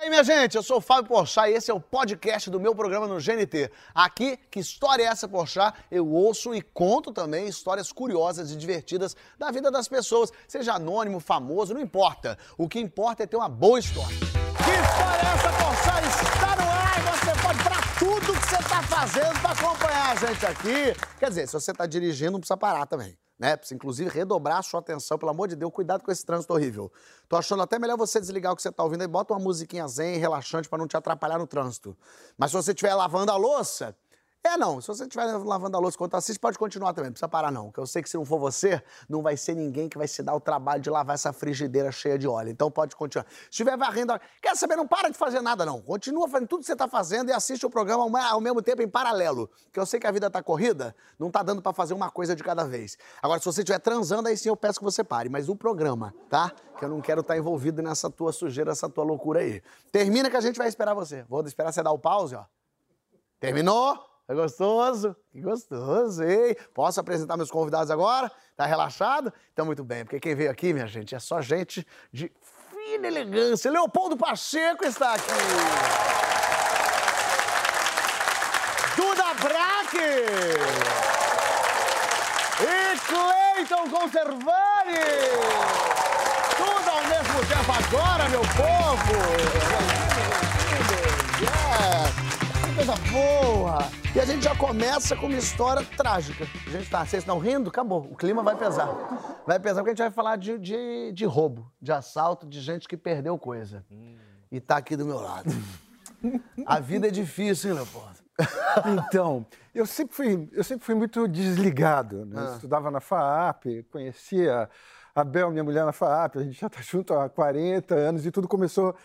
E aí, minha gente, eu sou o Fábio Porchat e esse é o podcast do meu programa no GNT. Aqui, que história é essa, Porchat? Eu ouço e conto também histórias curiosas e divertidas da vida das pessoas, seja anônimo, famoso, não importa. O que importa é ter uma boa história. Que história é essa, Porchat? Está no ar você pode pra tudo que você está fazendo para acompanhar a gente aqui. Quer dizer, se você está dirigindo, não precisa parar também né? Precisa, inclusive, redobrar a sua atenção, pelo amor de Deus, cuidado com esse trânsito horrível. Tô achando até melhor você desligar o que você tá ouvindo e bota uma musiquinha zen, relaxante, para não te atrapalhar no trânsito. Mas se você estiver lavando a louça, é, não. Se você estiver lavando a louça enquanto assiste, pode continuar também. Não precisa parar, não. Porque eu sei que se não for você, não vai ser ninguém que vai se dar o trabalho de lavar essa frigideira cheia de óleo. Então pode continuar. Se estiver varrendo. Quer saber? Não para de fazer nada, não. Continua fazendo tudo que você está fazendo e assiste o programa ao mesmo tempo em paralelo. Porque eu sei que a vida está corrida, não está dando para fazer uma coisa de cada vez. Agora, se você estiver transando, aí sim eu peço que você pare. Mas o programa, tá? Que eu não quero estar tá envolvido nessa tua sujeira, essa tua loucura aí. Termina que a gente vai esperar você. Vou esperar você dar o pause, ó. Terminou? É gostoso? Que gostoso, hein? Posso apresentar meus convidados agora? Tá relaxado? Então, muito bem, porque quem veio aqui, minha gente, é só gente de fina elegância. Leopoldo Pacheco está aqui. Duda Braque. E Cleiton Conservani. Tudo ao mesmo tempo agora, meu povo. Yeah coisa boa! E a gente já começa com uma história trágica. A gente tá, vocês estão rindo? Acabou. O clima vai pesar. Vai pesar porque a gente vai falar de, de, de roubo, de assalto, de gente que perdeu coisa. E tá aqui do meu lado. A vida é difícil, hein, Leopoldo? Então, eu sempre fui, eu sempre fui muito desligado. Né? Ah. Estudava na FAAP, conhecia a Bel, minha mulher, na FAAP, a gente já está junto há 40 anos e tudo começou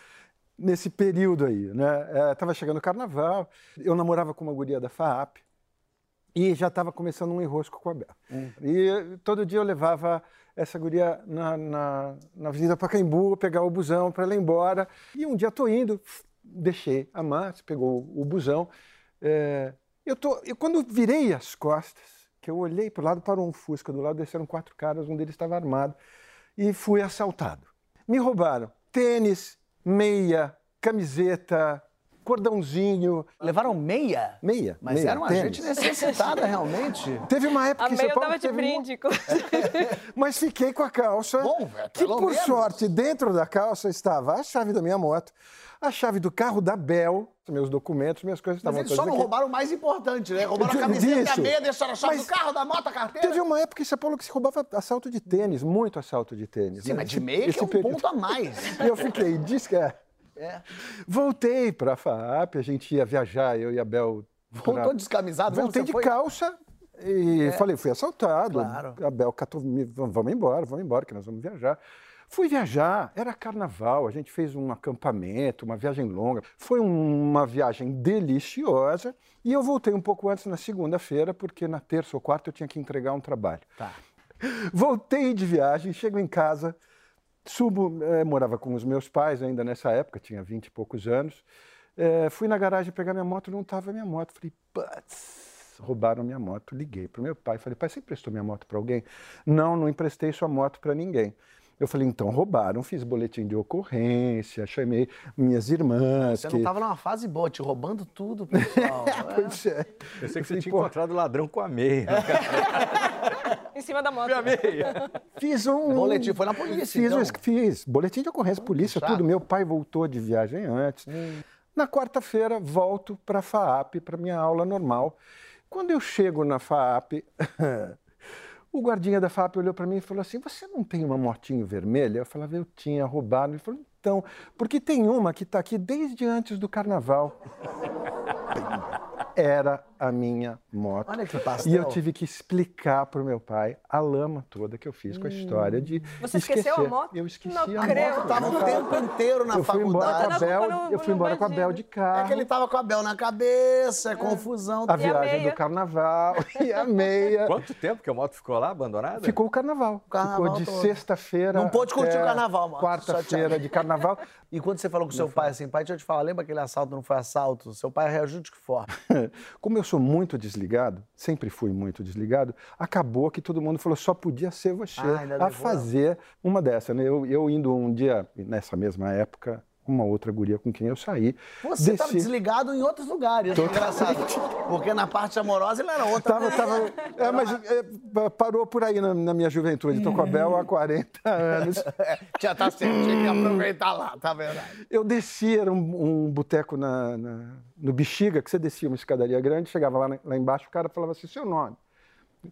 nesse período aí, né? Estava é, chegando o carnaval, eu namorava com uma guria da FAAP e já estava começando um enrosco com a Bel. Hum. E todo dia eu levava essa guria na, na, na Avenida Pacaembu, pegar o busão para ela ir embora. E um dia estou indo, deixei a Márcia, pegou o busão. É, eu, tô, eu quando virei as costas, que eu olhei para o lado, para um Fusca do lado, desceram quatro caras, um deles estava armado, e fui assaltado. Me roubaram tênis, meia, camiseta, cordãozinho. Levaram meia? Meia. Mas meia, era uma tênis. gente necessitada, realmente. Teve uma época a que meia São Paulo. de brinde. Mas fiquei com a calça. Bom, que por menos. sorte, dentro da calça estava a chave da minha moto, a chave do carro da Bel, meus documentos, minhas coisas estavam Mas eles só não aqui. roubaram o mais importante, né? Roubaram a camiseta Disso. e a meia, deixaram a chave mas do carro, da moto, a carteira. Teve uma época em São Paulo que se roubava assalto de tênis, muito assalto de tênis. Sim, né? mas de meia esse, que é um período. ponto a mais. E eu fiquei, diz que é. É. Voltei para a FAAP, a gente ia viajar, eu e a Bel. Voltou pra... descamisado? Voltei de foi? calça e é. falei, fui assaltado. Claro. A Bel catou, vamos embora, vamos embora, que nós vamos viajar. Fui viajar, era carnaval, a gente fez um acampamento, uma viagem longa. Foi uma viagem deliciosa e eu voltei um pouco antes na segunda-feira, porque na terça ou quarta eu tinha que entregar um trabalho. Tá. Voltei de viagem, chego em casa, Subo, é, morava com os meus pais ainda nessa época, tinha vinte e poucos anos. É, fui na garagem pegar minha moto, não estava minha moto. Falei, putz, roubaram minha moto. Liguei para o meu pai, falei, pai, você emprestou minha moto para alguém? Não, não emprestei sua moto para ninguém. Eu falei, então roubaram, fiz boletim de ocorrência, chamei minhas irmãs. Você que... não estava numa fase boa, te roubando tudo, pessoal. é, pois é. Pensei que você tinha encontrado ladrão com a meia. em cima da moto. Minha meia. Fiz um. Boletim, foi na polícia. Fiz, então. fiz. Boletim de ocorrência, polícia, tudo. Meu pai voltou de viagem antes. Hum. Na quarta-feira, volto para a FAAP, para minha aula normal. Quando eu chego na FAAP, o guardinha da FAAP olhou para mim e falou assim: Você não tem uma motinho vermelha? Eu falava: Eu tinha roubado. Ele falou: Então, porque tem uma que está aqui desde antes do carnaval. Era a minha moto. Olha que pastel. E eu tive que explicar para o meu pai a lama toda que eu fiz com a história de Você esquecer. esqueceu a moto? Eu esqueci não a creio. moto. Tava o tempo inteiro na eu faculdade. Fui embora com a Bel, no, eu fui embora com a Bel de carro. É que ele tava com a Bel na cabeça, é. confusão. A viagem a do carnaval e a meia. Quanto tempo que a moto ficou lá abandonada? Ficou o carnaval. O carnaval ficou de sexta-feira. Não pôde curtir o carnaval, mano. Quarta-feira de carnaval. E quando você falou com seu pai assim, pai, deixa eu te falar, lembra aquele assalto não foi assalto? Seu pai reagiu de que forma? Como eu sou muito desligado, sempre fui muito desligado, acabou que todo mundo falou só podia ser você ah, a fazer uma dessa. Né? Eu, eu indo um dia, nessa mesma época, uma outra guria com quem eu saí. Você estava desci. desligado em outros lugares. Engraçado. Porque na parte amorosa ele era outra. Tava, tava, é, mas é, pa- parou por aí na, na minha juventude. Tô com a Bel há 40 anos. Já tá certo, tinha que aproveitar lá, tá verdade. Eu desci, era um, um boteco na, na- no Bexiga, que você descia uma escadaria grande, chegava lá, lá embaixo, o cara falava assim, seu nome?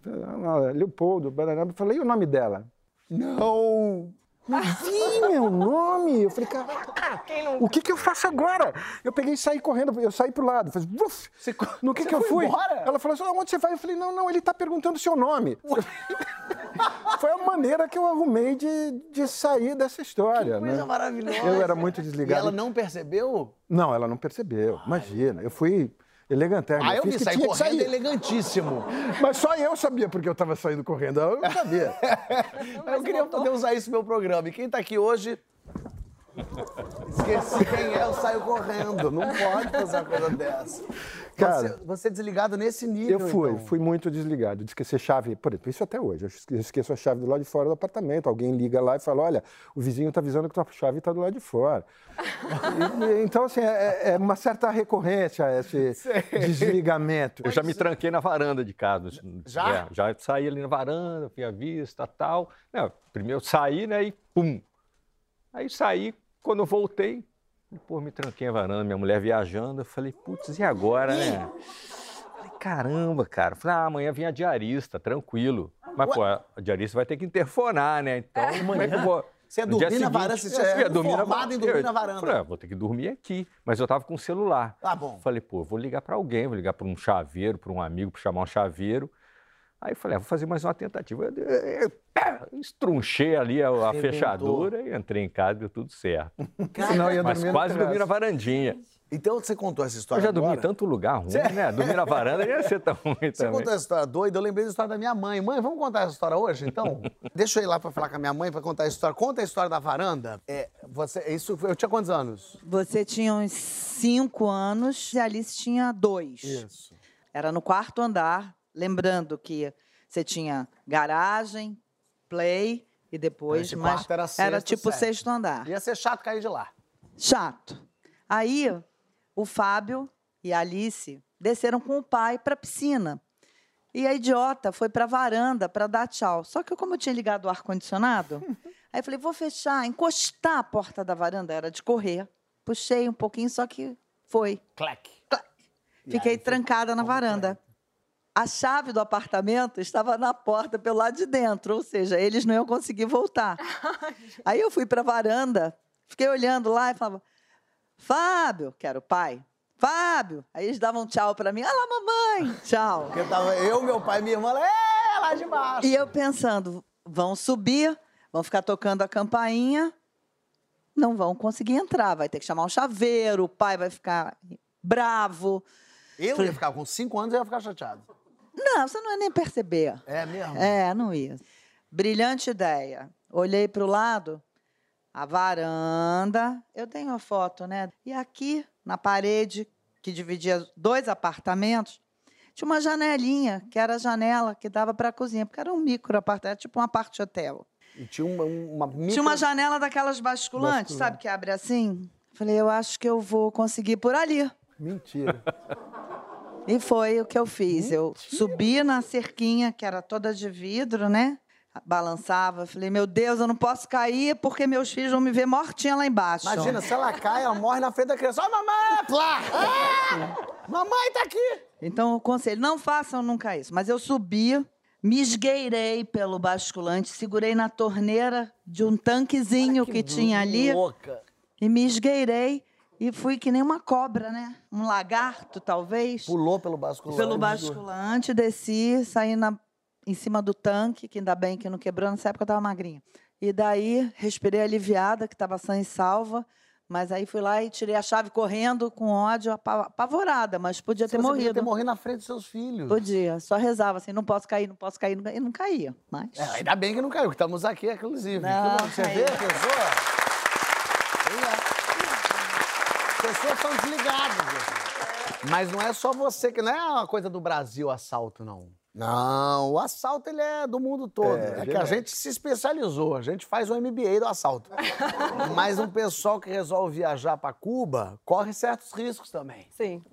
"Ah, Leopoldo, barará." eu falei, e o nome dela? Não! Mas meu nome! Eu falei, cara, Quem não... o que, que eu faço agora? Eu peguei e saí correndo, eu saí pro lado. Fiz, "Uf!" no que, você que eu fui? embora? Ela falou assim: onde você vai? Eu falei, não, não, ele tá perguntando o seu nome. Foi a maneira que eu arrumei de, de sair dessa história. Coisa né? maravilhosa. Eu era muito E desligado. ela não percebeu? Não, ela não percebeu. Imagina, eu fui elegantérrimo. Ah, eu fiz vi, que sair tinha que correndo elegantíssimo. Mas só eu sabia porque eu estava saindo correndo. Ela não sabia. eu queria poder usar isso no meu programa. E quem tá aqui hoje. Esqueci quem é, eu saio correndo. Não pode fazer uma coisa dessa. Cara, você, você é desligado nesse nível. Eu fui, então. fui muito desligado. De esquecer chave, por exemplo, isso até hoje. Eu esque- esqueço a chave do lado de fora do apartamento. Alguém liga lá e fala: olha, o vizinho está avisando que tua chave está do lado de fora. E- então, assim, é, é uma certa recorrência esse desligamento. Eu já me tranquei na varanda de casa. Já? É, já saí ali na varanda, fui à vista tal. Não, primeiro saí, né, e pum. Aí saí, quando eu voltei, pô, me tranquei na varanda, minha mulher viajando. Eu falei, putz, e agora, né? Falei, caramba, cara. Falei, ah, amanhã vem a diarista, tranquilo. Mas, pô, a diarista vai ter que interfonar, né? Então, como é que eu vou... Você ia dormir na varanda, você é, ia dormir na varanda. dormir Eu na varanda. Falei, ah, vou ter que dormir aqui. Mas eu tava com o celular. Tá bom. Falei, pô, vou ligar para alguém, vou ligar para um chaveiro, para um amigo, para chamar um chaveiro. Aí eu falei, ah, vou fazer mais uma tentativa. Eu, eu, eu, estrunchei ali a, a fechadura e entrei em casa, deu tudo certo. Senão eu ia Mas quase dormi na varandinha. Então você contou essa Eu história já dormi em agora? tanto lugar ruim, né? Dormir na varanda ia ser tão ruim Você também. contou essa história doida, eu lembrei da história da minha mãe. Mãe, vamos contar essa história hoje, então? Deixa eu ir lá pra falar com a minha mãe pra contar a história. Conta a história da varanda. É, você, isso, eu tinha quantos anos? Você tinha uns cinco anos e a Alice tinha dois. Isso. Era no quarto andar. Lembrando que você tinha garagem, play e depois Esse mais. quarto era sexto, tipo sétimo. sexto andar. Ia ser chato cair de lá. Chato. Aí o Fábio e a Alice desceram com o pai para a piscina. E a idiota foi para a varanda para dar tchau. Só que como eu tinha ligado o ar-condicionado, aí eu falei, vou fechar, encostar a porta da varanda, era de correr. Puxei um pouquinho, só que foi. Clack. Fiquei trancada na varanda. A chave do apartamento estava na porta pelo lado de dentro, ou seja, eles não iam conseguir voltar. Aí eu fui para a varanda, fiquei olhando lá e falava: Fábio, que era o pai. Fábio. Aí eles davam tchau para mim. Olha lá, mamãe. Tchau. Porque tava eu, meu pai e minha irmã, é, lá de baixo. E eu pensando: vão subir, vão ficar tocando a campainha, não vão conseguir entrar. Vai ter que chamar um chaveiro, o pai vai ficar bravo. Eu ia ficar com cinco anos, eu ia ficar chateado. Não, você não ia nem perceber. É mesmo? É, não ia. Brilhante ideia. Olhei para o lado, a varanda. Eu tenho a foto, né? E aqui, na parede, que dividia dois apartamentos, tinha uma janelinha, que era a janela que dava para a cozinha, porque era um micro apartamento, tipo uma parte hotel. E tinha uma, uma micro... Tinha uma janela daquelas basculantes, sabe, que abre assim? Falei, eu acho que eu vou conseguir por ali. Mentira. E foi o que eu fiz. Eu subi na cerquinha, que era toda de vidro, né? Balançava. Falei, meu Deus, eu não posso cair porque meus filhos vão me ver mortinha lá embaixo. Imagina, se ela cai, ela morre na frente da criança. Ó, mamãe! Plá! Ah! Mamãe tá aqui! Então, o conselho, não façam nunca isso. Mas eu subi, me esgueirei pelo basculante, segurei na torneira de um tanquezinho que, tinha ali Louca. e me esgueirei e fui que nem uma cobra, né? Um lagarto, talvez. Pulou pelo basculante. Pelo basculante, desci, saí na, em cima do tanque, que ainda bem que não quebrou, nessa época eu estava magrinha. E daí, respirei aliviada, que estava sã e salva, mas aí fui lá e tirei a chave correndo, com ódio, apa- apavorada, mas podia ter Você podia morrido. ter morrido na frente dos seus filhos. Podia, só rezava assim, não posso cair, não posso cair, não e não caía. Mas É, ainda bem que não caiu, que estamos aqui, inclusive. Não, Você caiu. vê pessoa? Pois é. Pessoas são desligadas. gente. Mas não é só você que não é uma coisa do Brasil assalto, não. Não, o assalto ele é do mundo todo. É, é que a gente se especializou, a gente faz o MBA do assalto. Mas um pessoal que resolve viajar para Cuba corre certos riscos também. Sim.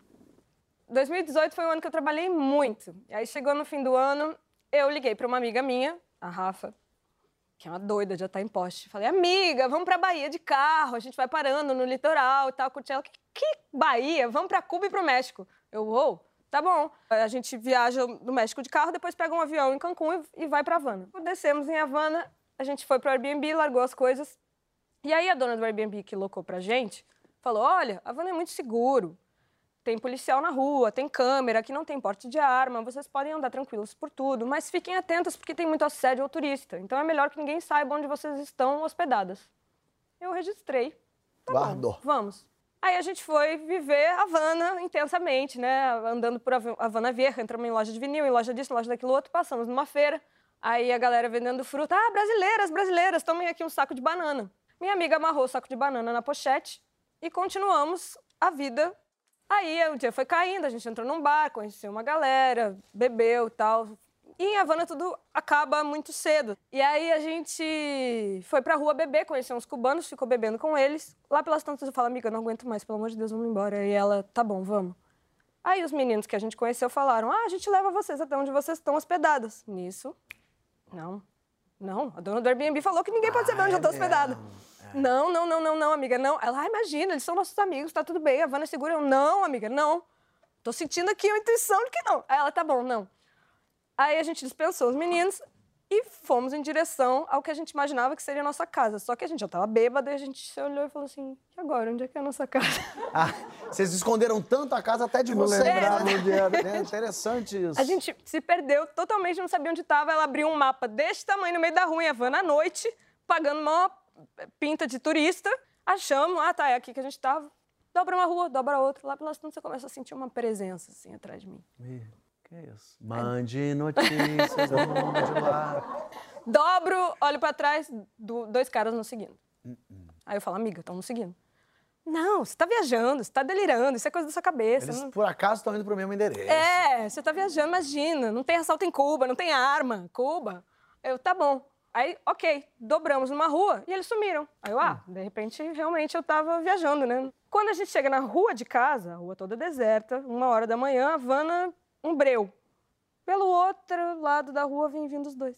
2018 foi um ano que eu trabalhei muito. E aí chegou no fim do ano, eu liguei para uma amiga minha, a Rafa, que é uma doida, já tá em poste. Falei, amiga, vamos pra Bahia de carro, a gente vai parando no litoral e tal, curtindo. Ela, que, que Bahia? Vamos pra Cuba e pro México. Eu, uou, tá bom. A gente viaja no México de carro, depois pega um avião em Cancún e, e vai pra Havana. Descemos em Havana, a gente foi pro Airbnb, largou as coisas. E aí a dona do Airbnb que locou pra gente, falou, olha, Havana é muito seguro. Tem policial na rua, tem câmera, aqui não tem porte de arma, vocês podem andar tranquilos por tudo, mas fiquem atentos porque tem muito assédio ao turista. Então é melhor que ninguém saiba onde vocês estão hospedadas. Eu registrei. Tá Guardou. Bom, vamos. Aí a gente foi viver Havana intensamente, né? Andando por Havana Vieja, entramos em loja de vinil, em loja disso, em loja daquilo outro, passamos numa feira. Aí a galera vendendo fruta. Ah, brasileiras, brasileiras, tomem aqui um saco de banana. Minha amiga amarrou o saco de banana na pochete e continuamos a vida Aí o dia foi caindo, a gente entrou num bar, conheceu uma galera, bebeu e tal. E em Havana tudo acaba muito cedo. E aí a gente foi pra rua beber, conheceu uns cubanos, ficou bebendo com eles. Lá pelas tantas eu falo, amiga, eu não aguento mais, pelo amor de Deus, vamos embora. E ela, tá bom, vamos. Aí os meninos que a gente conheceu falaram, ah, a gente leva vocês até onde vocês estão hospedadas. Nisso, não, não, a dona do Airbnb falou que ninguém pode saber onde eu tô hospedada. Não, não, não, não, não, amiga, não. Ela, ah, imagina, eles são nossos amigos, tá tudo bem, a Vanna é segura. Eu, não, amiga, não. Tô sentindo aqui a intuição de que não. Aí ela, tá bom, não. Aí a gente dispensou os meninos e fomos em direção ao que a gente imaginava que seria a nossa casa. Só que a gente já tava bêbada e a gente se olhou e falou assim, e agora, onde é que é a nossa casa? Ah, vocês esconderam tanto a casa até de não né? onde era. É interessante isso. A gente se perdeu totalmente, não sabia onde estava. Ela abriu um mapa deste tamanho no meio da rua em Havana à noite, pagando uma pinta de turista, achamos, ah, tá, é aqui que a gente tava. Dobra uma rua, dobra outra. Lá pelas tantas você começa a sentir uma presença, assim, atrás de mim. Ih, que é isso? Mande notícias do lá. Dobro, olho pra trás, do- dois caras nos seguindo. Aí eu falo, amiga, estão nos seguindo. Não, você tá viajando, você tá delirando, isso é coisa da sua cabeça. Eles, não- por acaso, estão indo pro mesmo endereço. É, você tá viajando, imagina. Não tem assalto em Cuba, não tem arma. Cuba. Eu, tá bom. Aí, ok, dobramos numa rua e eles sumiram. Aí eu, ah, de repente, realmente eu tava viajando, né? Quando a gente chega na rua de casa, a rua toda deserta, uma hora da manhã, Havana, um breu. Pelo outro lado da rua vem vindo os dois.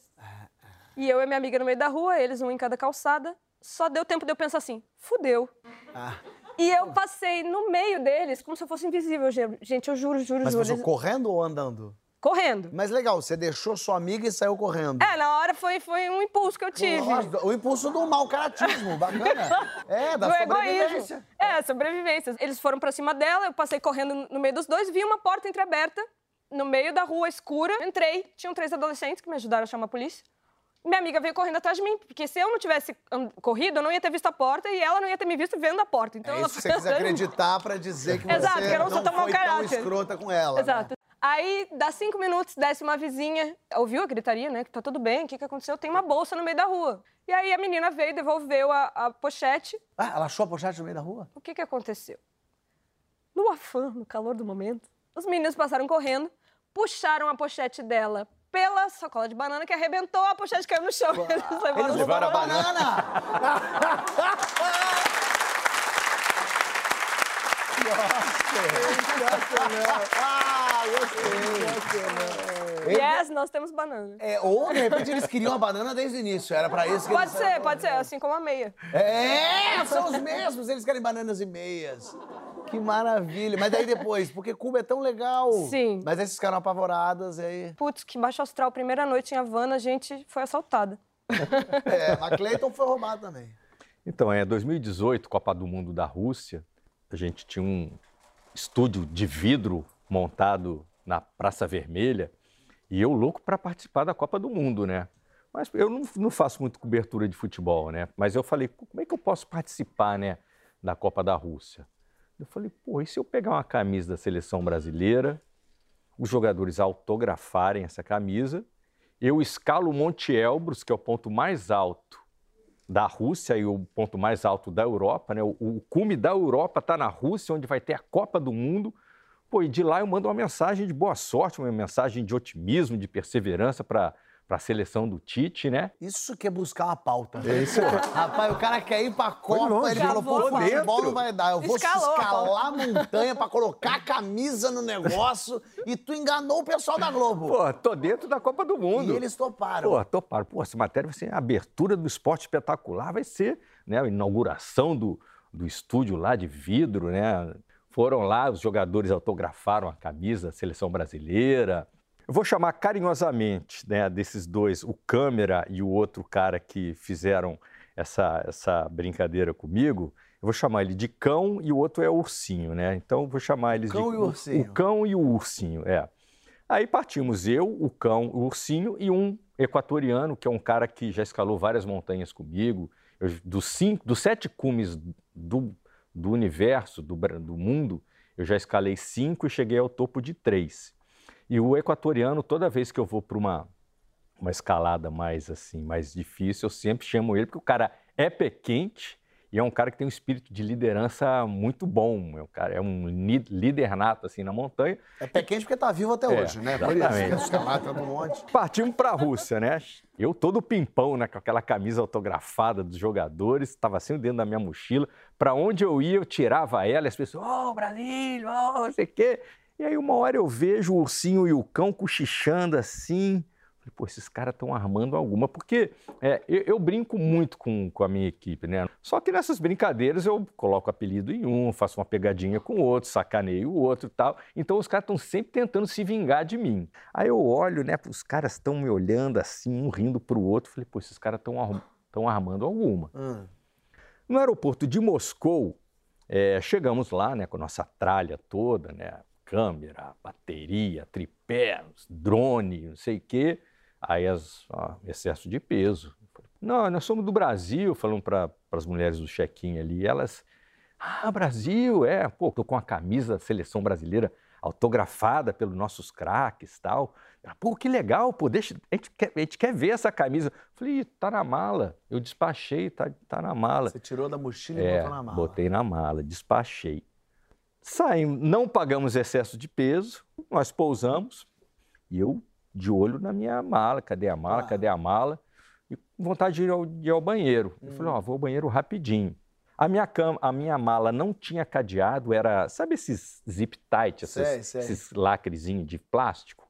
E eu e minha amiga no meio da rua, eles um em cada calçada. Só deu tempo de eu pensar assim, fudeu. Ah, E eu passei no meio deles como se eu fosse invisível. Ge- Gente, eu juro, juro, mas juro. eles- correndo ou andando? Correndo. Mas legal, você deixou sua amiga e saiu correndo. É, na hora foi, foi um impulso que eu tive. Lógico, O impulso do mau caratismo, bacana. É, da do egoísmo. sobrevivência. É, sobrevivência. Eles foram pra cima dela, eu passei correndo no meio dos dois, vi uma porta entreaberta, no meio da rua escura. Entrei, tinham três adolescentes que me ajudaram a chamar a polícia. Minha amiga veio correndo atrás de mim, porque se eu não tivesse corrido, eu não ia ter visto a porta e ela não ia ter me visto vendo a porta. Então É ela isso você quis acreditar pra dizer que Exato, você que eu não sou tão foi tão escrota com ela. né? Exato. Aí, dá cinco minutos, desce uma vizinha, ouviu a gritaria, né? Que tá tudo bem, o que, que aconteceu? Tem uma bolsa no meio da rua. E aí a menina veio, devolveu a, a pochete. Ah, ela achou a pochete no meio da rua? O que, que aconteceu? No afã, no calor do momento, os meninos passaram correndo, puxaram a pochete dela pela sacola de banana que arrebentou, a pochete caiu no chão. Eles levaram Eles levaram a banana! ah, gostei. Yes, nós temos banana. É, ou, de repente, eles queriam a banana desde o início. Era pra isso que Pode ser, pode ser, assim como a meia. É, são os mesmos. Eles querem bananas e meias. Que maravilha. Mas daí depois, porque Cuba é tão legal. Sim. Mas aí vocês ficaram apavoradas e aí... Putz, que baixo astral. Primeira noite em Havana, a gente foi assaltada. É, a Cleiton foi roubada também. Então, é 2018, Copa do Mundo da Rússia, a gente tinha um estúdio de vidro montado na Praça Vermelha e eu louco para participar da Copa do Mundo, né? Mas eu não, não faço muito cobertura de futebol, né? Mas eu falei, como é que eu posso participar, né, da Copa da Rússia? Eu falei, pô, e se eu pegar uma camisa da seleção brasileira, os jogadores autografarem essa camisa, eu escalo o Monte Elbrus, que é o ponto mais alto da Rússia e o ponto mais alto da Europa, né? O, o cume da Europa está na Rússia, onde vai ter a Copa do Mundo. Pô, e de lá eu mando uma mensagem de boa sorte, uma mensagem de otimismo, de perseverança para para a seleção do Tite, né? Isso que é buscar uma pauta. É isso aí. Rapaz, o cara quer ir pra Copa, longe. ele falou, pô, futebol não vai dar. Eu vou Escalou a escalar a montanha pra colocar a camisa no negócio e tu enganou o pessoal da Globo. Pô, tô dentro da Copa do Mundo. e eles toparam. Pô, toparam. Pô, essa matéria vai ser a abertura do esporte espetacular, vai ser né, a inauguração do, do estúdio lá de vidro, né? Foram lá, os jogadores autografaram a camisa da seleção brasileira. Eu vou chamar carinhosamente né, desses dois, o câmera e o outro cara que fizeram essa, essa brincadeira comigo. Eu vou chamar ele de cão e o outro é ursinho, né? Então eu vou chamar eles Cão de e ursinho. o cão e o ursinho, é. Aí partimos eu, o cão, o ursinho e um equatoriano, que é um cara que já escalou várias montanhas comigo. Eu, dos, cinco, dos sete cumes do, do universo, do, do mundo, eu já escalei cinco e cheguei ao topo de três. E o equatoriano, toda vez que eu vou para uma, uma escalada mais assim, mais difícil, eu sempre chamo ele, porque o cara é pé quente e é um cara que tem um espírito de liderança muito bom. É um, cara, é um líder nato assim, na montanha. É pé quente porque tá vivo até É, hoje, né? Por isso, exatamente. escalar tá no monte. Partimos para a Rússia, né? Eu todo pimpão, né, com aquela camisa autografada dos jogadores, estava assim dentro da minha mochila. Para onde eu ia, eu tirava ela e as pessoas, ô, Brasil, ô, não sei o quê. E aí uma hora eu vejo o ursinho e o cão cochichando assim. Falei, pô, esses caras estão armando alguma. Porque é, eu, eu brinco muito com, com a minha equipe, né? Só que nessas brincadeiras eu coloco apelido em um, faço uma pegadinha com o outro, sacaneio o outro e tal. Então os caras estão sempre tentando se vingar de mim. Aí eu olho, né? Os caras estão me olhando assim, um rindo pro outro. Falei, pô, esses caras estão armando alguma. Hum. No aeroporto de Moscou, eh, chegamos lá né, com a nossa tralha toda, né, câmera, bateria, tripé, drone, não sei o quê. Aí as, ó, excesso de peso. Não, nós somos do Brasil, falando para as mulheres do check-in ali. Elas, ah, Brasil, é, pô, tô com a camisa da seleção brasileira autografada pelos nossos craques tal. Pô, que legal, pô, deixa, a gente, quer, a gente quer ver essa camisa. Falei, "Ih, tá na mala. Eu despachei, tá, tá na mala. Você tirou da mochila e É, botou na mala. botei na mala, despachei. Saímos, não pagamos excesso de peso, nós pousamos e eu de olho na minha mala. Cadê a mala? Ah. Cadê a mala? E com vontade de ir ao, de ir ao banheiro. Eu falei, ó, vou ao banheiro rapidinho. A minha, cama, a minha mala não tinha cadeado, era, sabe esses zip tight, esses, Sei, sei. esses lacrezinhos de plástico?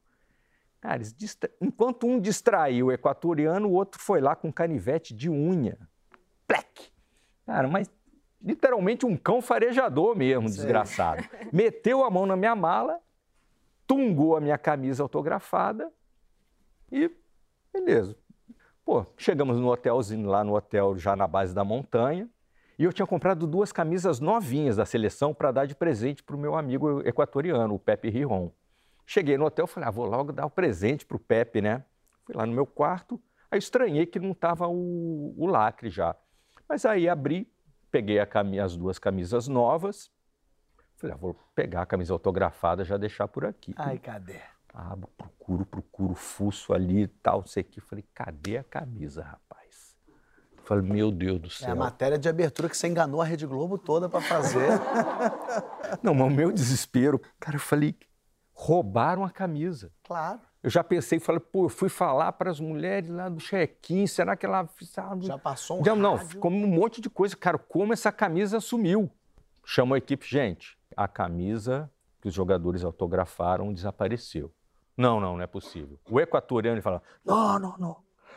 Cara, distra- enquanto um distraiu o equatoriano, o outro foi lá com canivete de unha. Plec! Cara, mas literalmente um cão farejador mesmo, Sei. desgraçado. Meteu a mão na minha mala, tungou a minha camisa autografada e beleza. Pô, chegamos no hotelzinho lá no hotel já na base da montanha e eu tinha comprado duas camisas novinhas da seleção para dar de presente para o meu amigo equatoriano, o Pepe Riron. Cheguei no hotel, falei, ah, vou logo dar o presente para o Pepe, né? Fui lá no meu quarto, aí estranhei que não estava o, o lacre já. Mas aí abri, peguei as duas camisas novas, falei, ah, vou pegar a camisa autografada já deixar por aqui. Ai, cadê? Abro, procuro, procuro, fuço ali e tal, não sei o que. Falei, cadê a camisa, rapaz? Falei, meu Deus do É a céu. matéria de abertura que você enganou a Rede Globo toda pra fazer. Não, mas o meu desespero, cara, eu falei, roubaram a camisa. claro. Eu já pensei, falei, pô, eu fui falar para as mulheres lá do check-in, será que ela... sabe? Já passou um Não, não, ficou um monte de coisa. Cara, como essa camisa sumiu? Chamou a equipe, gente, a camisa que os jogadores autografaram desapareceu. Não, não, não é possível. O equatoriano fala, não, não, não.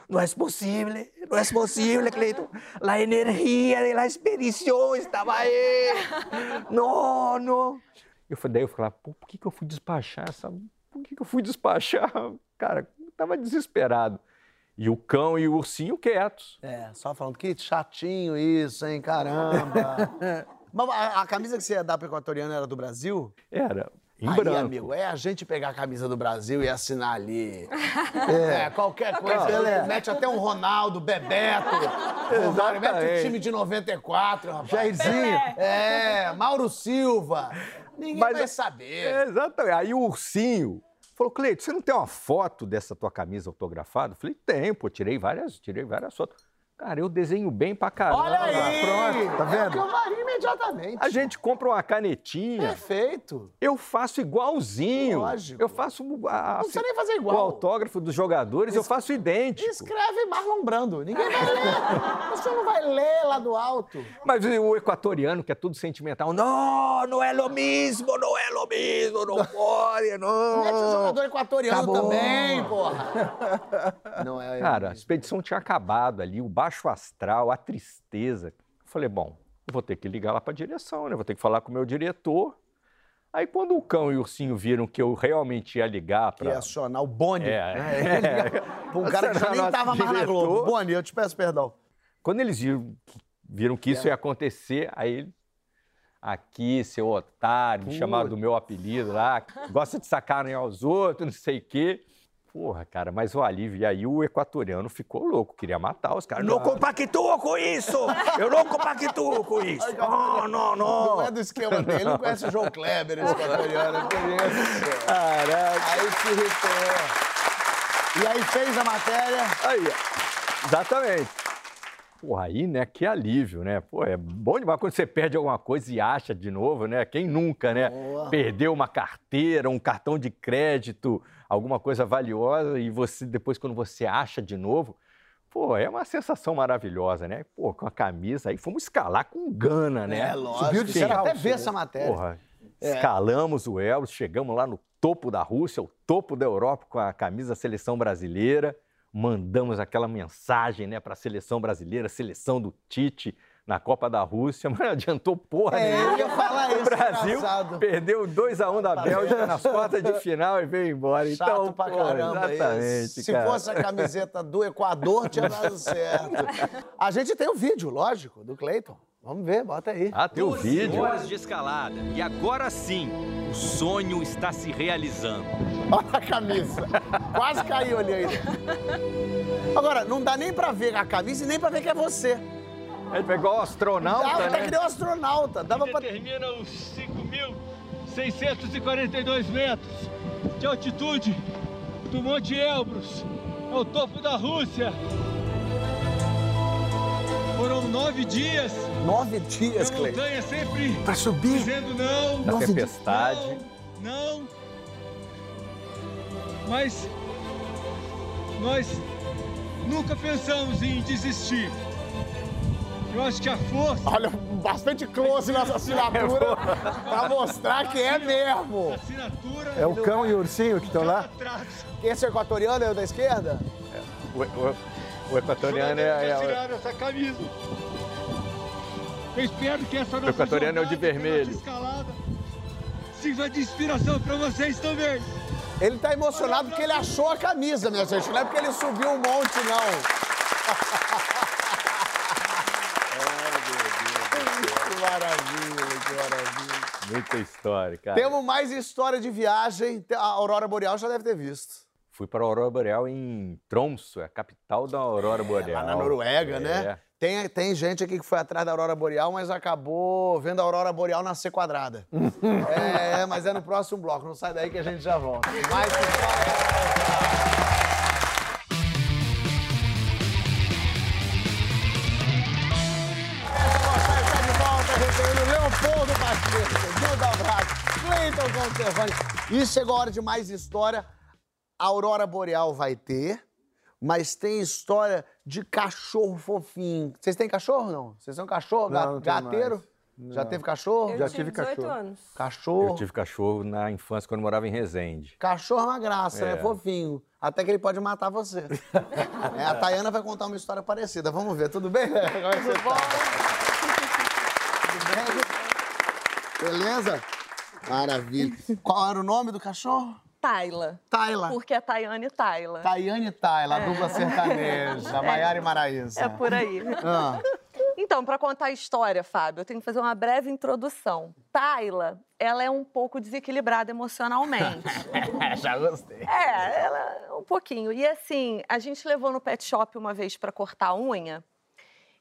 Não é possível, não é possível, Cleiton. A energia da expedição estava aí. Não, não. Eu falei, daí eu falava, pô, por que, que eu fui despachar essa. Por que, eu fui despachar? Cara, eu tava desesperado. E o cão e o ursinho quietos. É, só falando, que chatinho isso, hein, caramba. Mas a, a camisa que você ia dar pro equatoriano era do Brasil? Era em Aí, branco. amigo, é a gente pegar a camisa do Brasil e assinar ali. É, qualquer coisa. Mete até um Ronaldo, Bebeto. Romário, Mete o time de 94, rapaz. Jairzinho. É, Mauro Silva. Ninguém Mas vai é- saber. É, exatamente. Aí o ursinho falou, Cleito, você não tem uma foto dessa tua camisa autografada? Eu falei, tem, pô, tirei várias, tirei várias fotos. Cara, eu desenho bem pra caramba. Olha aí! Pronto, tá vendo? É o eu faria imediatamente. A gente compra uma canetinha, Perfeito. eu faço igualzinho. Lógico. Eu faço a, Não precisa nem fazer o igual. autógrafo dos jogadores, eu faço idêntico. Escreve Marlon Brando. Ninguém vai ler. Você não vai ler lá do alto. Mas o equatoriano, que é tudo sentimental, não, não é lo mesmo, não é lo mesmo, não pode, Mete o não. jogador equatoriano Acabou. também, porra. Não é. Cara, a expedição tinha acabado ali, o baixo astral, a tristeza. Eu falei, bom, eu vou ter que ligar lá para a direção, né? Vou ter que falar com o meu diretor. Aí quando o cão e o ursinho viram que eu realmente ia ligar para é acionar o Boni. É, né? é. Pra um cara que já nem Nosso tava mais na Globo. Boni, eu te peço perdão. Quando eles viram, viram que É. isso ia acontecer, aí ele. Aqui, seu otário, me chamaram do meu apelido lá, gosta de sacanear os outros, não sei o quê. Porra, cara, mas o alívio. E aí o equatoriano ficou louco, queria matar os caras. Não compactuo com isso! Eu não compactuo com isso! Não, não, Não é do esquema dele, não conhece o João Kleber, esse equatoriano. eu conheço. Caraca! Aí se irritou. E aí fez a matéria. Aí, ó. exatamente. Porra, aí, né, que alívio, né? Pô, é bom demais quando você perde alguma coisa e acha de novo, né? Quem nunca, né? Boa. Perdeu uma carteira, um cartão de crédito, alguma coisa valiosa e você, depois, quando você acha de novo, pô, é uma sensação maravilhosa, né? Pô, com a camisa, aí fomos escalar com gana, né? É, lógico. Subiu de Quero até ver essa matéria. Porra, É. escalamos o Elbrus, chegamos lá no topo da Rússia, o topo da Europa com a camisa da seleção brasileira, mandamos aquela mensagem né, para a seleção brasileira, seleção do Tite na Copa da Rússia, mas não adiantou porra É, nenhuma. eu ia falar isso, O Brasil engraçado. perdeu 2 a 1 da Bélgica nas quartas de final e veio embora. Chato então, pra pô, caramba exatamente, isso. Se cara. fosse a camiseta do Equador, tinha dado certo. A gente tem o vídeo, lógico, do Cleiton. Vamos ver, bota aí. Ah, tem o vídeo. horas de escalada. E agora sim, o sonho está se realizando. Olha a camisa. Quase caiu ali ainda. Agora, não dá nem pra ver a camisa e nem pra ver que é você. Ele pegou o astronauta, tá né? que nem um astronauta. Dava pra... determina os 5.642 metros de altitude do Monte Elbrus, ao topo da Rússia. Foram nove dias, Nove dias, Cleiton. montanha sempre Pra subir? dizendo não, Nove tempestade. não, não. Mas nós nunca pensamos em desistir. Eu acho que a força, Olha, bastante close nessa assinatura pra mostrar que é mesmo. assinatura É o cão e o ursinho que estão lá? atrás. Esse é o equatoriano é o da esquerda? O, o- o equatoriano é, é, essa camisa. Eu espero que essa nossa equatoriano é o de vermelho. escalada, sirva de inspiração para vocês também. Ele tá emocionado porque ele achou a camisa, minha gente. Não é porque ele subiu um monte, não. muita história, cara. Temos mais história de viagem. A Aurora Boreal já deve ter visto. Fui para a Aurora Boreal em Tromsø, a capital da Aurora Boreal. É, Lá na Noruega, É. né? Tem, tem gente aqui que foi atrás da Aurora Boreal, mas acabou vendo a Aurora Boreal nascer quadrada. é, mas é no próximo bloco. Não sai daí que a gente já volta. Mais história. Pacheco, Duda Braga, Cleiton Conservani. E chegou a hora de mais história. A Aurora Boreal vai ter, mas tem história de cachorro fofinho. Vocês têm cachorro, não? Vocês são cachorro? Não, não gateiro? Já teve cachorro? Eu Já tive tive 18 cachorro. anos. Cachorro. Eu tive cachorro na infância quando eu morava em Resende. Cachorro é uma graça, É. é fofinho. Até que ele pode matar você. É, a Tayana vai contar uma história parecida. Vamos ver, tudo bem? Como é que você tá? Tudo bem? Beleza? Maravilha. Qual era o nome do cachorro? Taila. Tayla. Porque é Tayane e Taila. Tayane e Tayla, a dupla sertaneja. Maiara e Maraísa. É por aí. Ah, Então, para contar a história, Fábio, eu tenho que fazer uma breve introdução. Taila, ela é um pouco desequilibrada emocionalmente. já gostei. é, ela é um pouquinho. E assim, a gente levou no pet shop uma vez para cortar a unha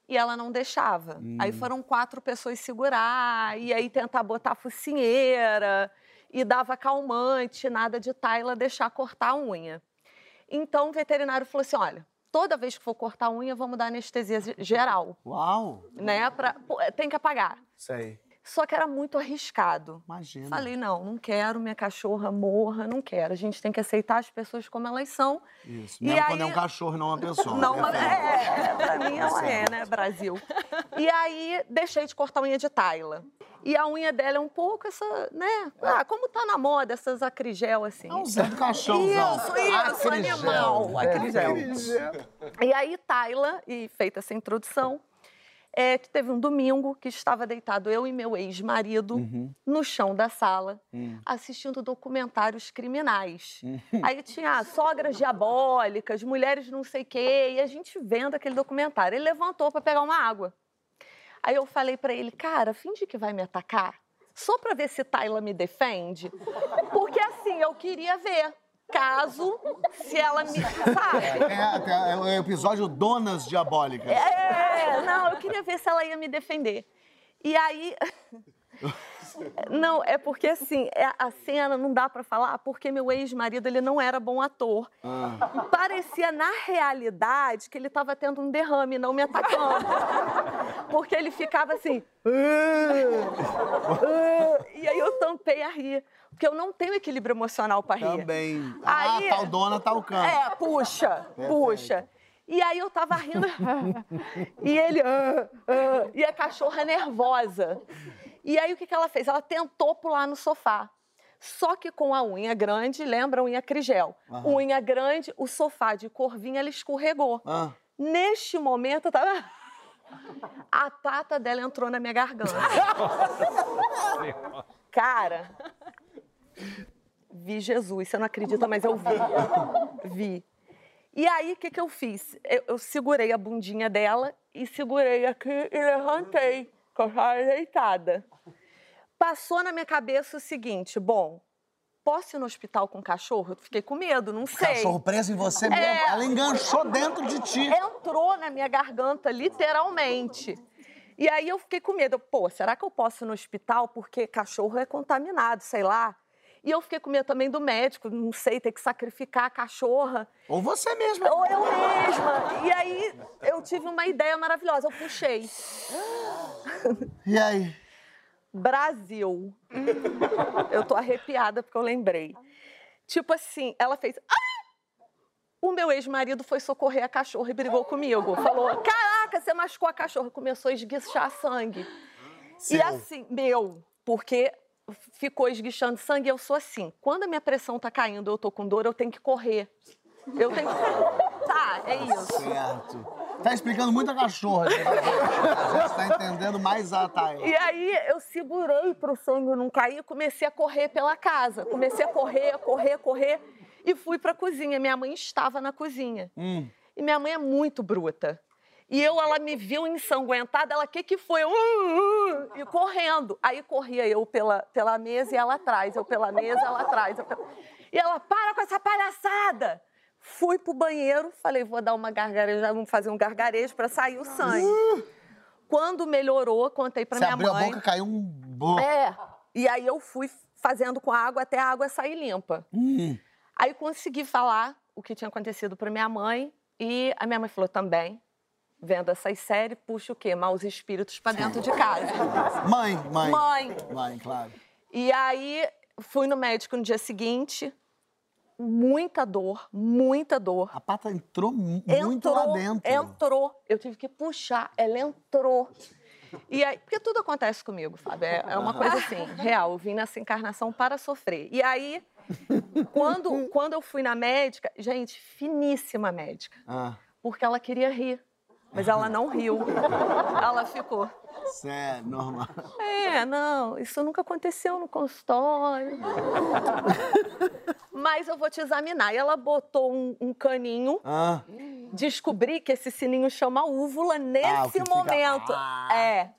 e ela não deixava. Aí foram quatro pessoas segurar e aí tentar botar focinheira e dava calmante, nada de Taila deixar cortar a unha. Então o veterinário falou assim: olha, toda vez que for cortar a unha, vamos dar anestesia ge- geral, Uau! né? Pra, tem que apagar. Sei. Só que era muito arriscado. Imagina. Falei, não, não quero, minha cachorra morra, não quero. A gente tem que aceitar as pessoas como elas são. Isso. E Mesmo quando é aí- um cachorro, não uma pessoa. Não, É mas feio. é, pra mim ela é, né, Brasil. E aí, deixei de cortar a unha de Tayla. E a unha dela é um pouco essa, né? Ah, como tá na moda, essas acrigel, assim. É um Zé do cachorrozão. Isso, isso, Acrigel. animal, acrigel. Acrigel. E aí, Tayla, e feita essa introdução, é, que teve um domingo que estava deitado eu e meu ex-marido Uhum. no chão da sala, Hum. assistindo documentários criminais. Aí tinha ah, sogras diabólicas, mulheres não sei o quê, e a gente vendo aquele documentário. Ele levantou para pegar uma água. Aí eu falei para ele, cara, finge que vai me atacar, só para ver se Tayla me defende, porque assim, eu queria ver. Caso, se ela me. Sabe? É, é o episódio Donas Diabólicas. É, não, eu queria ver se ela ia me defender. E aí. Não, é porque assim, é- a cena não dá pra falar, porque meu ex-marido ele não era bom ator. Ah. Parecia na realidade que ele estava tendo um derrame, não me atacando. Porque ele ficava assim. "Ah, ah", e aí eu tampei a rir, porque eu não tenho equilíbrio emocional pra rir. Também. Aí- ah, tal dona, tal canto. É, puxa, puxa. E aí eu tava rindo. e ele. "Ah, ah", e a cachorra nervosa. E aí o que, que ela fez? Ela tentou pular no sofá. Só que com a unha grande, lembra a unha crigel? Aham. Unha grande, o sofá de corvinha, ela escorregou. Ah. Neste momento, eu tava. A pata dela entrou na minha garganta. Cara, vi Jesus. Você não acredita, mas eu vi. Vi. E aí, o que, que eu fiz? Eu, eu segurei a bundinha dela e segurei aqui e levantei, com a cara deitada. Passou na minha cabeça o seguinte: bom, posso ir no hospital com o cachorro? Eu fiquei com medo, não sei. Cachorro preso em você mesmo. É. Ela enganchou dentro de ti. Entrou na minha garganta, literalmente. E aí eu fiquei com medo. Pô, será que eu posso ir no hospital? Porque cachorro é contaminado, sei lá. E eu fiquei com medo também do médico, não sei, ter que sacrificar a cachorra. Ou você mesma. Ou eu mesma. E aí eu tive uma ideia maravilhosa. Eu puxei. E aí? Brasil. Eu tô arrepiada porque eu lembrei. Tipo assim, ela fez. "Ah!" O meu ex-marido foi socorrer a cachorra e brigou comigo. Falou: Caraca, você machucou a cachorra. Começou a esguichar sangue. E Seu. assim, meu, porque ficou esguichando sangue, eu sou assim. Quando a minha pressão tá caindo, eu tô com dor, eu tenho que correr. Eu tenho que. Tá, é isso. Certo. Tá explicando muito a cachorra. né? A gente tá entendendo mais a Thay. E aí eu segurei para o sangue não cair e comecei a correr pela casa. Comecei a correr, correr, correr e fui para a cozinha. Minha mãe estava na cozinha. Hum. E minha mãe é muito bruta. E eu, ela me viu ensanguentada, ela, o que que foi? Eu, "Uh, uh", e correndo. Aí corria eu pela, pela mesa e ela atrás, eu pela mesa, ela atrás. eu pela- E ela, para com essa palhaçada! Fui pro banheiro, falei, vou dar uma gargareja, vamos fazer um gargarejo para sair o sangue. Quando melhorou, contei para Você minha abriu mãe. a boca, caiu um... bo- É. E aí eu fui fazendo com a água até a água sair limpa. Hum. Aí consegui falar o que tinha acontecido para minha mãe e a minha mãe falou também. Vendo essas séries, puxa o quê? Maus espíritos para dentro de casa. Mãe, mãe. Mãe. Mãe, claro. E aí fui no médico no dia seguinte. Muita dor, muita dor. A pata entrou mu- muito Entrou, lá dentro. entrou. Eu tive que puxar, ela entrou. E aí, porque tudo acontece comigo, Fábio. É, é uma coisa assim, real. Eu vim nessa encarnação para sofrer. E aí, quando, quando eu fui na médica, gente, finíssima médica, Ah, porque ela queria rir. Mas ela não riu. Ela ficou. isso é normal. É, não, isso nunca aconteceu no consultório. Mas eu vou te examinar. E ela botou um, um caninho Ah, descobri que esse sininho chama úvula Ah, nesse fica- momento. Ah. É.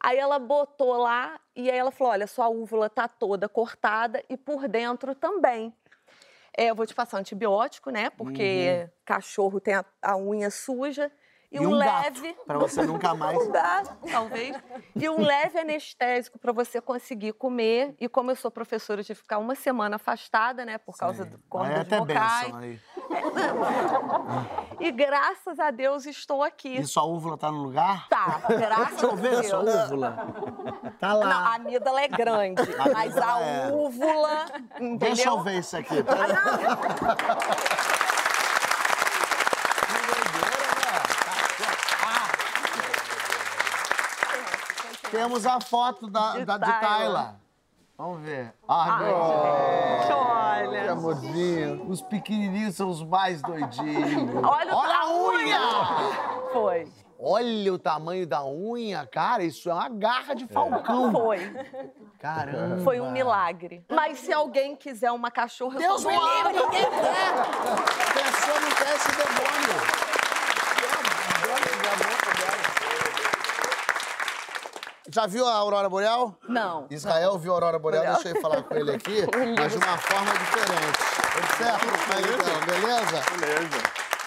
Aí ela botou lá e aí ela falou: olha, sua úvula tá toda cortada e por dentro também. É, eu vou te passar antibiótico, né? Porque cachorro tem a, a unha suja. E, um, um leve. pra você nunca mais- gato, talvez. E um leve anestésico para você conseguir comer. E como eu sou professora, eu tive que ficar uma semana afastada, né? Por causa Sim. do Aí cordas é até aí. e graças a Deus estou aqui. E sua úvula tá no lugar? Tá, graças Deixa eu ver a a sua úvula. Tá lá. Não, a amígdala é grande, mas a é. úvula, entendeu? Deixa eu ver isso aqui. peraí. Que doideira, né? Ah. Temos a foto da, De da, de Tayla. Vamos ver. Ai, meu gente, Que olha. amorzinho. Os pequenininhos são os mais doidinhos. Olha Olha a unha! Foi, Olha o tamanho da unha, cara. Isso é uma garra de falcão. foi. Caramba. Foi um milagre. Mas se alguém quiser uma cachorra, eu Deus me livre, ninguém quer. A pessoa não quer esse demônio. Já viu a Aurora Boreal? Não. Israel viu a Aurora Boreal, Boreal. deixa eu falar com ele aqui, mas de uma forma diferente. Observa, então, beleza? Beleza.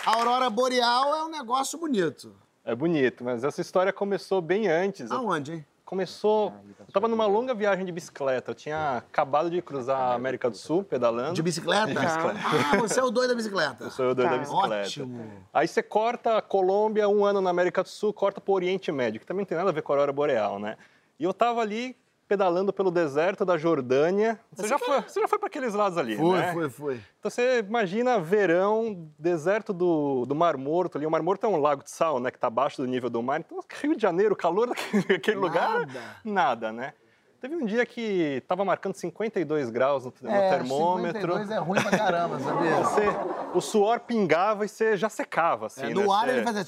A Aurora Boreal é um negócio bonito. É bonito, mas essa história começou bem antes. Aonde, hein? Começou. Eu tava numa longa viagem de bicicleta. Eu tinha acabado de cruzar a América do Sul pedalando. De bicicleta? De bicicleta. Ah, você é o doido da bicicleta. Eu sou o doido da bicicleta. Ótimo. Aí você corta a Colômbia, um ano na América do Sul, corta pro Oriente Médio, que também não tem nada a ver com a Aurora Boreal, né? E eu tava ali pedalando pelo deserto da Jordânia. Você, já, foi, você já foi para aqueles lados ali, Foi, né? foi, foi. Então você imagina verão, deserto do, do Mar Morto ali. O Mar Morto é um lago de sal, né? Que tá abaixo do nível do mar. Então, Rio de Janeiro, o calor daquele, daquele lugar, Nada. nada, né? Teve um dia que tava marcando 52 graus no, no É, termômetro. 52 é ruim pra caramba, sabia? Você, o suor pingava e você já secava, assim, É, né? no ar Você- ele fazia...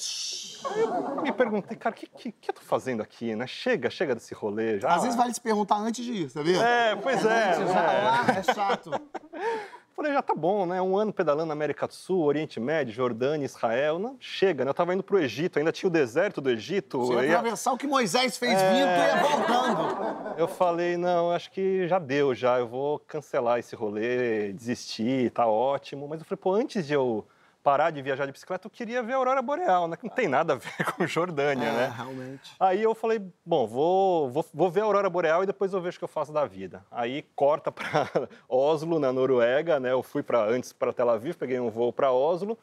Eu me perguntei, cara, o que, que, que eu tô fazendo aqui, né? Chega, chega desse rolê. Já... Às vezes vale se perguntar antes de ir, sabia? É, pois é. Antes, já né? lá é chato. Falei, já tá bom, né? Um ano pedalando na América do Sul, Oriente Médio, Jordânia, Israel. Não, chega, né? Eu tava indo pro Egito, ainda tinha o deserto do Egito. Você ia atravessar o que Moisés fez É. vindo e ia voltando. Eu falei, não, acho que já deu, já. Eu vou cancelar esse rolê, desistir, tá ótimo. Mas eu falei, pô, antes de eu parar de viajar de bicicleta, eu queria ver a Aurora Boreal, né? Que não tem nada a ver com Jordânia, É, né? realmente. Aí eu falei, bom, vou, vou, vou ver a Aurora Boreal e depois eu vejo o que eu faço da vida. Aí corta para Oslo, na Noruega, né? Eu fui para antes para Tel Aviv, peguei um voo para Oslo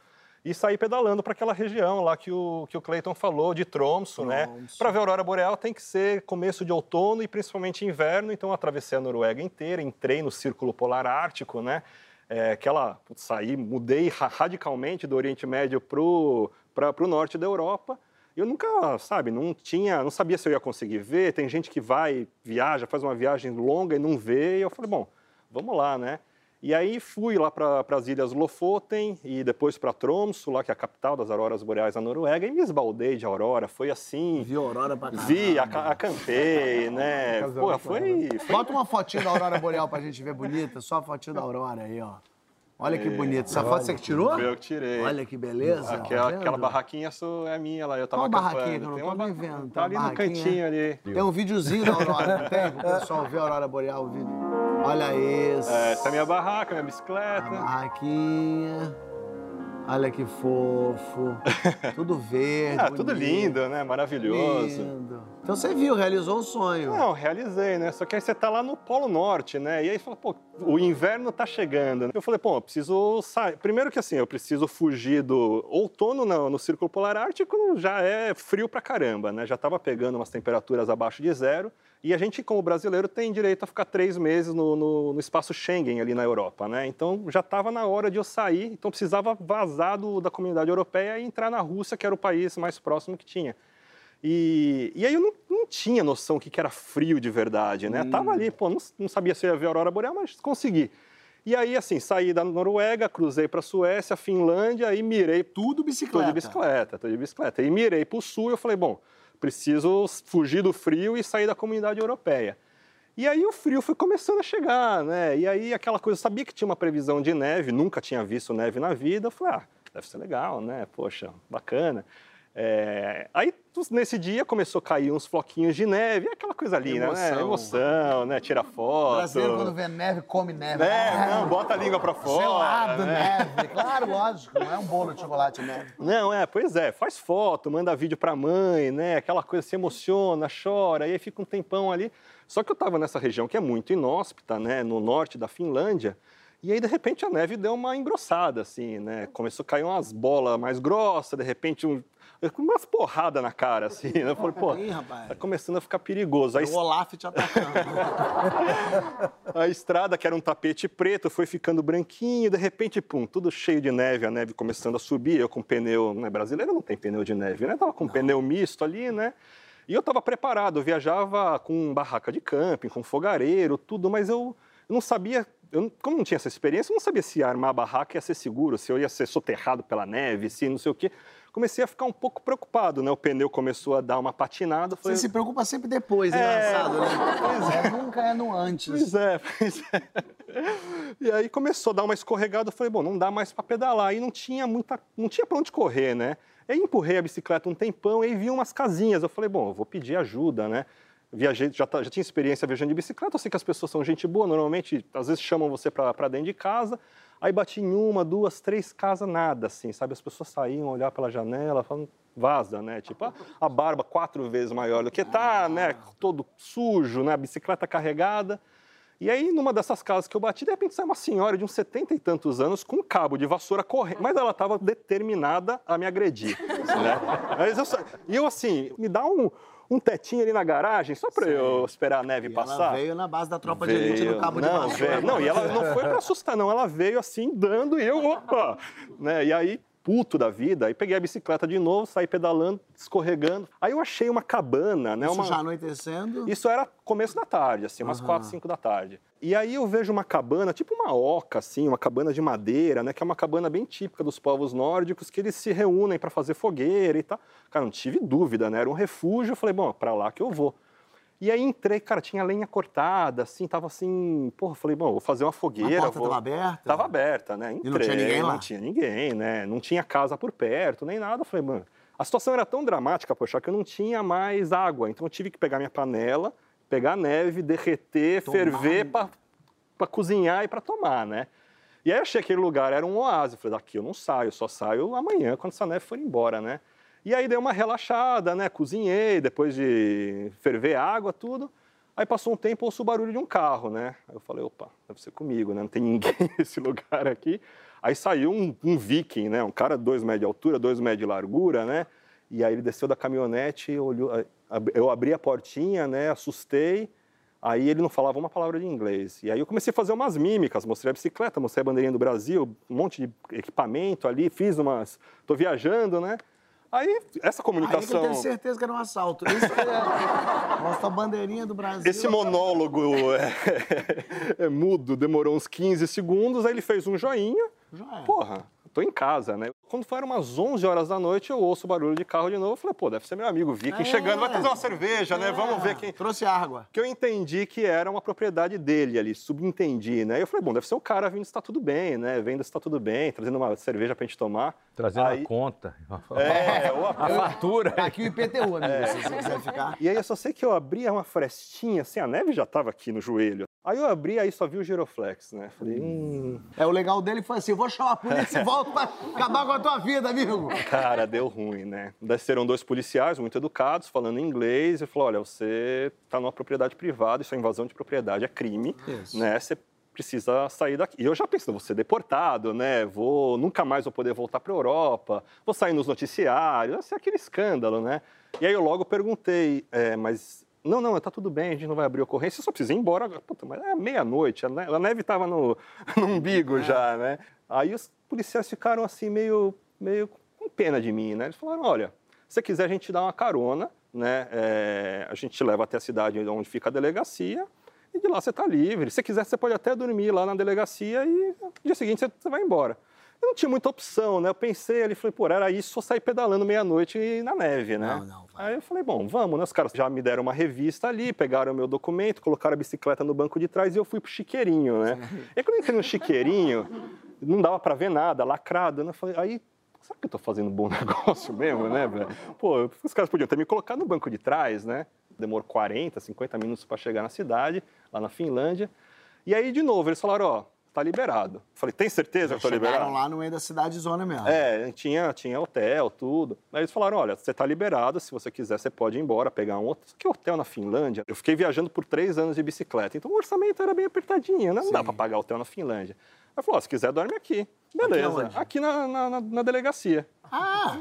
e saí pedalando para aquela região lá que o, que o Clayton falou, de Tromso, né? Tromsø. Para ver a Aurora Boreal tem que ser começo de outono e principalmente inverno, então eu atravessei a Noruega inteira, entrei no Círculo Polar Ártico, né? É, aquela, saí, mudei ra- radicalmente do Oriente Médio para o norte da Europa. Eu nunca, sabe, não tinha, não sabia se eu ia conseguir ver. Tem gente que vai, viaja, faz uma viagem longa e não vê. E eu falei, bom, vamos lá, né? E aí fui lá para as ilhas Lofoten e depois para Tromsø, lá que é a capital das auroras boreais na Noruega, e me esbaldei de aurora. Foi assim, Viu a Aurora pra caramba. vi, aca- acampei, né? Pô, foi, foi Bota uma fotinho da Aurora Boreal pra gente ver bonita. Só a fotinho da Aurora aí, ó. Olha que bonito. Essa foto você que tirou? Foi eu que tirei. Olha que beleza. Aquela, tá aquela barraquinha é minha lá, eu tava Qual barraquinha que eu não Tem tô uma nem vendo? Tá ali no cantinho ali. Tem um videozinho da Aurora, não tem? Pro pessoal ver a Aurora Boreal, o vídeo. Olha isso. É, essa é a minha barraca, minha A bicicleta. barraquinha. Olha que fofo. Tudo verde. Ah, tudo lindo, né? Maravilhoso. Lindo. Então você viu, realizou o sonho. Não, realizei, né? Só que aí você tá lá no Polo Norte, né? E aí fala, pô, o inverno tá chegando. Eu falei, pô, eu preciso sair. Primeiro que assim, eu preciso fugir do outono no, no Círculo Polar Ártico, já é frio pra caramba, né? Já tava pegando umas temperaturas abaixo de zero. E a gente, como brasileiro, tem direito a ficar três meses no, no- no espaço Schengen ali na Europa, né? Então já estava na hora de eu sair, então precisava vazar do- da comunidade europeia e entrar na Rússia, que era o país mais próximo que tinha. E, e aí eu não, não tinha noção que, que era frio de verdade, né? Tava ali, pô, não, não sabia se eu ia ver a aurora boreal, mas consegui. E aí, assim, saí da Noruega, cruzei para Suécia, Finlândia e mirei Tudo Tô bicicleta. de bicicleta, tô de bicicleta. E mirei para o sul e eu falei, bom, preciso fugir do frio e sair da comunidade europeia. E aí o frio foi começando a chegar, né? E aí aquela coisa, eu sabia que tinha uma previsão de neve, nunca tinha visto neve na vida. Eu falei, ah, deve ser legal, né? Poxa, bacana. É, Aí nesse dia começou a cair uns floquinhos de neve, aquela coisa linda, Emoção. né? Emoção, né? Tira O foto. brasileiro, quando vê neve, come neve. É, não, bota a língua pra fora. Gelado, né? neve. Claro, lógico. Não é um bolo de chocolate neve. Não, é, pois é, faz foto, manda vídeo pra mãe, né? Aquela coisa, se emociona, chora, e aí fica um tempão ali. Só que eu tava nessa região que é muito inóspita, né? No norte da Finlândia, E aí, de repente, a neve deu uma engrossada, assim, né? Começou a cair umas bolas mais grossas, de repente, um, umas porradas na cara, assim, né? Eu falei, pô, tá começando a ficar perigoso. Aí, O Olaf te atacando. a estrada, que era um tapete preto, foi ficando branquinho, de repente, pum, tudo cheio de neve, a neve começando a subir, eu com pneu, né, brasileiro não tem pneu de neve, né? Tava com pneu misto ali, né? E eu estava preparado, eu viajava com barraca de camping, com fogareiro, tudo, mas eu, não sabia, eu, como não tinha essa experiência, eu não sabia se armar a barraca ia ser seguro, se eu ia ser soterrado pela neve, se não sei o quê. Comecei a ficar um pouco preocupado, né? O pneu começou a dar uma patinada. eu Você falei, se preocupa sempre depois, É, engraçado, né? pois É, nunca é no antes. Pois é, pois é. E aí começou a dar uma escorregada, eu falei, bom, não dá mais para pedalar. E não tinha muita, não tinha para onde correr, né? Aí empurrei a bicicleta um tempão e vi umas casinhas. Eu falei, bom, eu vou pedir ajuda, né? Viajei, já, tá- já tinha experiência viajando de bicicleta, eu sei que as pessoas são gente boa, normalmente, às vezes chamam você para dentro de casa. Aí bati em uma, duas, três casas, nada, assim, sabe? As pessoas saíam, olhar pela janela, falando, vaza, né? Tipo, a, a barba quatro vezes maior do que tá, né? Todo sujo, né? A bicicleta carregada. E aí, numa dessas casas que eu bati, de repente sai uma senhora de uns setenta e tantos anos com um cabo de vassoura correndo, mas ela estava determinada a me agredir. né? Mas eu, e eu, assim, me dá um, um tetinho ali na garagem, só para eu esperar a neve E passar. ela veio na base da tropa de elite do cabo de não, vassoura. veio. Não, e ela não foi pra assustar, não. Ela veio assim, dando, e eu, opa! Né? E aí, puto da vida, aí peguei a bicicleta de novo, saí pedalando, escorregando. Aí eu achei uma cabana, né? Isso uma... já anoitecendo. Isso era começo da tarde, assim, umas Aham. quatro, cinco da tarde. E aí eu vejo uma cabana, tipo uma oca, assim, uma cabana de madeira, né? Que é uma cabana bem típica dos povos nórdicos, que eles se reúnem para fazer fogueira e tal. Cara, não tive dúvida, né? Era um refúgio. Eu falei, bom, para lá que eu vou. E aí entrei, cara, tinha lenha cortada, assim, tava assim, porra, falei, bom, vou fazer uma A fogueira. porta vou... estava aberta? Tava aberta, né? E não tinha Entrei, ninguém lá? Não tinha ninguém, né? Não tinha casa por perto, nem nada. Falei, mano, a situação era tão dramática, poxa, que eu não tinha mais água. Então eu tive que pegar minha panela, pegar a neve, derreter, Tomar. ferver para cozinhar e para tomar, né? E aí eu achei que aquele lugar era um oásis. Eu falei, daqui eu não saio, só saio amanhã, quando essa neve for embora, né? E aí dei uma relaxada, né? Cozinhei, depois de ferver água, tudo. Aí passou um tempo, ouço o barulho de um carro, né? Aí eu falei, opa, deve ser comigo, né? Não tem ninguém nesse lugar aqui. Aí saiu um, um viking, né? Um cara dois metros de altura, dois metros de largura, né? E aí ele desceu da caminhonete, olhou, eu abri a portinha, né? Assustei. Aí ele não falava uma palavra de inglês. E aí eu comecei a fazer umas mímicas, mostrei a bicicleta, mostrei a bandeirinha do Brasil, um monte de equipamento ali, fiz umas... Tô viajando, né? Aí essa Aí comunicação... eu tenho certeza que era um assalto. Isso que é. Mostra a bandeirinha do Brasil. Esse monólogo é, é mudo, demorou uns 15 segundos, aí ele fez um joinha. Já é. Porra, tô em casa, né? Quando foram umas 11 horas da noite, eu ouço o barulho de carro de novo. Eu falei, pô, deve ser meu amigo Viking É. chegando, vai trazer uma cerveja, né? Vamos ver quem. Trouxe água. Que eu entendi que era uma propriedade dele ali, subentendi, né? Eu falei, bom, deve ser o cara vindo se tá tudo bem, né? Vendo se tá tudo bem, trazendo uma cerveja pra gente tomar. Trazendo Aí- a conta. É, ou a A fatura. Aqui o IPTU, amigo, É. se você quiser ficar. E aí eu só sei que eu abri uma frestinha, assim, a neve já estava aqui no joelho. Aí eu abri, aí só vi o giroflex, né? Falei, hum, É, o legal dele foi assim: eu vou chamar a polícia e volto pra acabar com a tua vida, amigo. cara, deu ruim, né? Desceram dois policiais muito educados, falando inglês, e falou, olha, você está numa propriedade privada, isso é invasão de propriedade, é crime, Isso. né? Você precisa sair daqui. E eu já pensei, vou ser deportado, né? Vou, nunca mais vou poder voltar para a Europa, vou sair nos noticiários, vai ser aquele escândalo, né? E aí eu logo perguntei, é, mas não, não, tá tudo bem, a gente não vai abrir ocorrência, só precisa ir embora. agora. Puta, mas é meia-noite, a ne- a neve estava no, no umbigo já, né? Aí os policiais ficaram assim, meio, meio com pena de mim, né? Eles falaram, olha, se você quiser a gente te dá uma carona, né? É, a gente te leva até a cidade onde fica a delegacia e de lá você está livre. Se você quiser, você pode até dormir lá na delegacia e no dia seguinte você vai embora. Eu não tinha muita opção, né? Eu pensei ali, falei, pô, era isso, só sair pedalando meia-noite e na neve, né? Não, não, vai. Aí eu falei, bom, vamos, né? Os caras já me deram uma revista ali, pegaram o meu documento, colocaram a bicicleta no banco de trás e eu fui pro chiqueirinho, né? E aí, quando eu entrei no chiqueirinho, não dava para ver nada, lacrado, né? Eu falei, aí, será que eu tô fazendo um bom negócio mesmo, né, velho? Pô, os caras podiam ter me colocado no banco de trás, né? Demorou 40, 50 minutos para chegar na cidade, lá na Finlândia. E aí, de novo, eles falaram, ó, tá liberado. Falei, tem certeza que eu tô liberado? lá no meio da cidade zona mesmo. É, tinha, tinha hotel, tudo. Aí eles falaram, olha, você tá liberado, se você quiser, você pode ir embora, pegar um outro. Que hotel na Finlândia? Eu fiquei viajando por três anos de bicicleta, então o orçamento era bem apertadinho, né? Não dá Sim. para pagar hotel na Finlândia. Aí falou, ó, se quiser, dorme aqui. Beleza, onde? aqui, na, na- na- na delegacia. Ah,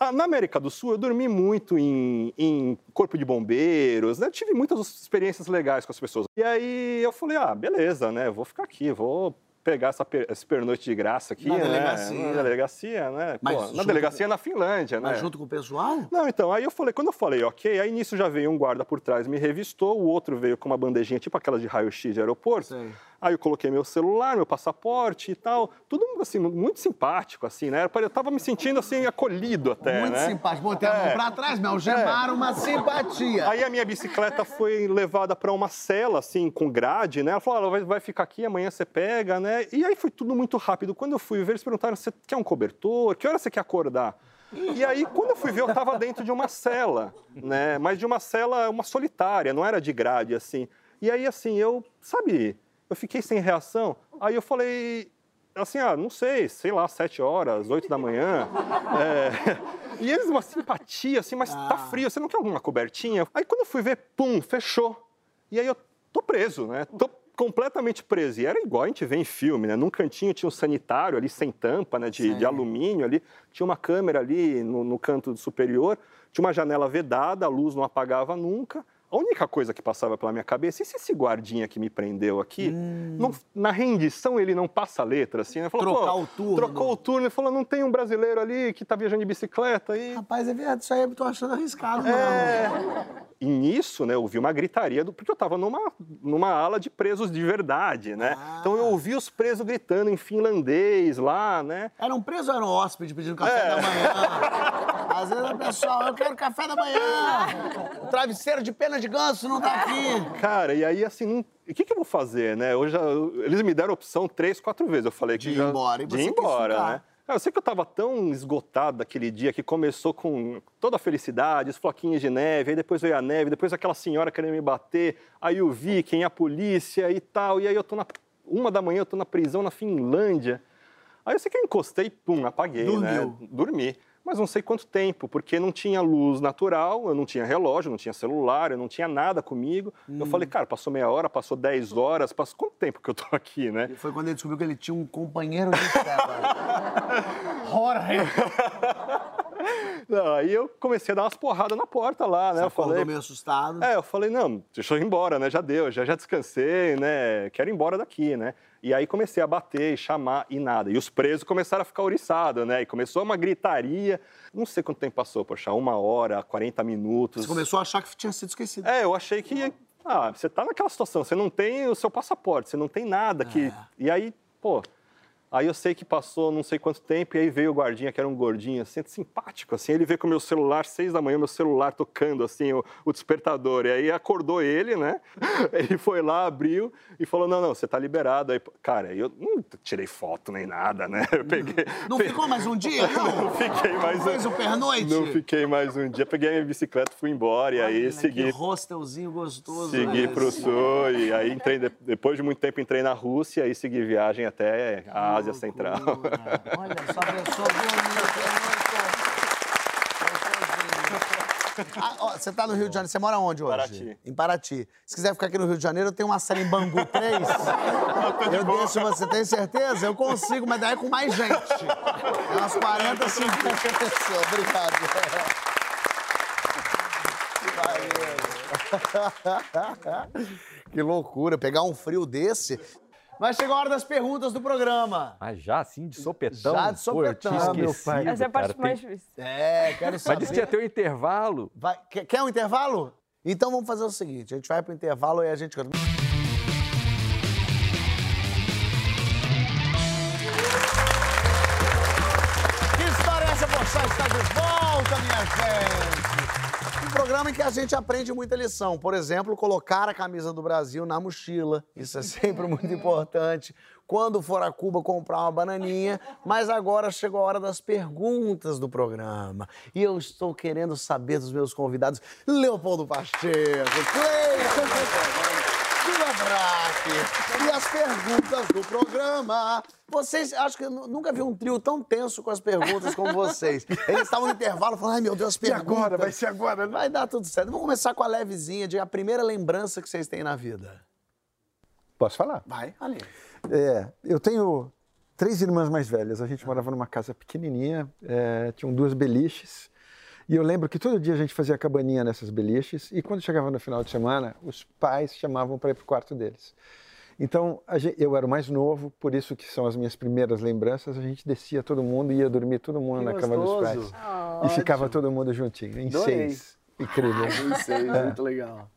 Na América do Sul, eu dormi muito em, em corpo de bombeiros, né? Tive muitas experiências legais com as pessoas. E aí eu falei, ah, beleza, né? Vou ficar aqui, vou pegar essa per- esse pernoite de graça aqui, Na né? delegacia. Na delegacia, né? Mas Pô, na delegacia na Finlândia, né? mas junto com o pessoal? Não, então, aí eu falei, quando eu falei, ok, aí nisso já veio um guarda por trás, me revistou, o outro veio com uma bandejinha, tipo aquelas de raio-x de aeroporto. Sei. Aí eu coloquei meu celular, meu passaporte e tal, tudo assim, muito simpático, assim, né? Eu tava me sentindo assim, acolhido até, Muito né? simpático. Botei a mão É. pra trás, me algemaram uma simpatia. Aí a minha bicicleta foi levada para uma cela, assim, com grade, né? Ela falou, "Ela vai, vai ficar aqui, amanhã você pega, né? E aí foi tudo muito rápido. Quando eu fui ver, eles perguntaram, você quer um cobertor? Que hora você quer acordar? E aí, quando eu fui ver, eu estava dentro de uma cela, né? Mas de uma cela, uma solitária, não era de grade, assim. E aí, assim, eu, sabe, eu fiquei sem reação. Aí eu falei, assim, ah, não sei, sei lá, sete horas, oito da manhã. É, E eles, uma simpatia, assim, mas tá frio, você não quer alguma cobertinha? Aí quando eu fui ver, pum, fechou. E aí eu tô preso, né? Tô completamente preso. E era igual a gente vê em filme, né? Num cantinho tinha um sanitário ali sem tampa, né? De, de alumínio ali. Tinha uma câmera ali no, no canto superior. Tinha uma janela vedada, a luz não apagava nunca. A única coisa que passava pela minha cabeça, e se esse guardinha que me prendeu aqui, não- na rendição ele não passa a letra, assim, né? Falou, Trocar o turno. Trocou o turno e falou, não tem um brasileiro ali que tá viajando de bicicleta e... Rapaz, é verdade, isso aí eu tô achando arriscado, mano. É. E nisso, né, eu ouvi uma gritaria, do, porque eu estava numa, numa ala de presos de verdade, né? Então eu ouvi os presos gritando em finlandês lá, né? Era um preso ou era um hóspede pedindo café É. da manhã? Às vezes o pessoal, eu quero café da manhã. O travesseiro de pena de ganso não tá aqui. Cara, e aí assim, o que, que eu vou fazer, né? Eu já, eles me deram opção três, quatro vezes. Eu falei que De ir já- embora, e de você ir quis embora, né? Eu sei que eu estava tão esgotado daquele dia que começou com toda a felicidade, os floquinhos de neve, aí depois veio a neve, depois aquela senhora querendo me bater, aí o Viking, a polícia e tal, e aí eu tô na uma da manhã, eu tô na prisão na Finlândia. Aí eu sei que eu encostei, pum, apaguei, né? Dormiu. Dormi. Mas não sei quanto tempo, porque não tinha luz natural, eu não tinha relógio, não tinha celular, eu não tinha nada comigo. Eu falei, cara, passou meia hora, passou dez horas, passou quanto tempo que eu tô aqui, né? E foi quando ele descobriu que ele tinha um companheiro de cela. Jorge. Não, aí eu comecei a dar umas porradas na porta lá, né? Você eu falei, meio assustado. É, eu falei, não, deixa eu ir embora, né? Já deu, já, já descansei, né? Quero ir embora daqui, né? E aí comecei a bater, chamar e nada. E os presos começaram a ficar ouriçados, né? E começou uma gritaria. Não sei quanto tempo passou, poxa, uma hora, 40 minutos. Você começou a achar que tinha sido esquecido. É, eu achei que. Ah, você tá naquela situação, você não tem o seu passaporte, você não tem nada que. É. E aí, pô. Aí eu sei que passou não sei quanto tempo, e aí veio o guardinha, que era um gordinho, assim, simpático, assim. Ele veio com o meu celular, seis da manhã, meu celular tocando, assim, o, o despertador. E aí acordou ele, né? Ele foi lá, abriu e falou: Não, não, você tá liberado. Aí, cara, eu não tirei foto nem nada, né? Eu peguei. Não ficou mais um dia, não? Não fiquei mais Fez um o pernoite? Não fiquei mais um dia. Peguei a minha bicicleta, fui embora e aí segui. Que hostelzinho gostoso. Segui esse. pro sul e aí entrei, de- depois de muito tempo entrei na Rússia e segui viagem até a Ásia Central. Olha só, bonita. Ah, ó, você tá no Rio de Janeiro, você mora onde hoje? Paraty. Em Paraty. Se quiser ficar aqui no Rio de Janeiro, eu tenho uma série em Bangu 3. eu deixo você, tem certeza? Eu consigo, mas daí é com mais gente. É umas 40, 50 pessoas. Obrigado. Que loucura, pegar um frio desse. Mas chegou a hora das perguntas do programa. Mas já assim, de sopetão? Já de Pô, eu tinha sopetão. Ah, meu esquecido, pai. Essa é a parte cara, mais tem- difícil. É, quero Mas saber. disse que ia ter um intervalo. Vai- quer, quer um intervalo? Então vamos fazer o seguinte: a gente vai pro intervalo e a gente. Programa em que a gente aprende muita lição. Por exemplo, colocar a camisa do Brasil na mochila. Isso é sempre muito importante. Quando for a Cuba comprar uma bananinha. Mas agora chegou a hora das perguntas do programa. E eu estou querendo saber dos meus convidados. Leopoldo Pacheco, Cleiton, craque! E as perguntas do programa. Vocês, acho que eu nu- nunca vi um trio tão tenso com as perguntas como vocês. Eles estavam no intervalo falando, ai meu Deus, as E perguntas. agora? Vai ser agora, né? Vai dar tudo certo. Vamos começar com a levezinha de a primeira lembrança que vocês têm na vida. Posso falar? Vai, ali. É, eu tenho três irmãs mais velhas. A gente morava numa casa pequenininha, é, tinham duas beliches. E eu lembro que todo dia a gente fazia cabaninha nessas beliches. E quando chegava no final de semana, os pais chamavam para ir para o quarto deles. Então, a gen- eu era o mais novo, por isso que são as minhas primeiras lembranças. A gente descia todo mundo, ia dormir todo mundo Que na cama dos pais. gostoso. E ficava todo mundo juntinho, em Adorei. seis. Incrível. Não sei, É. muito legal.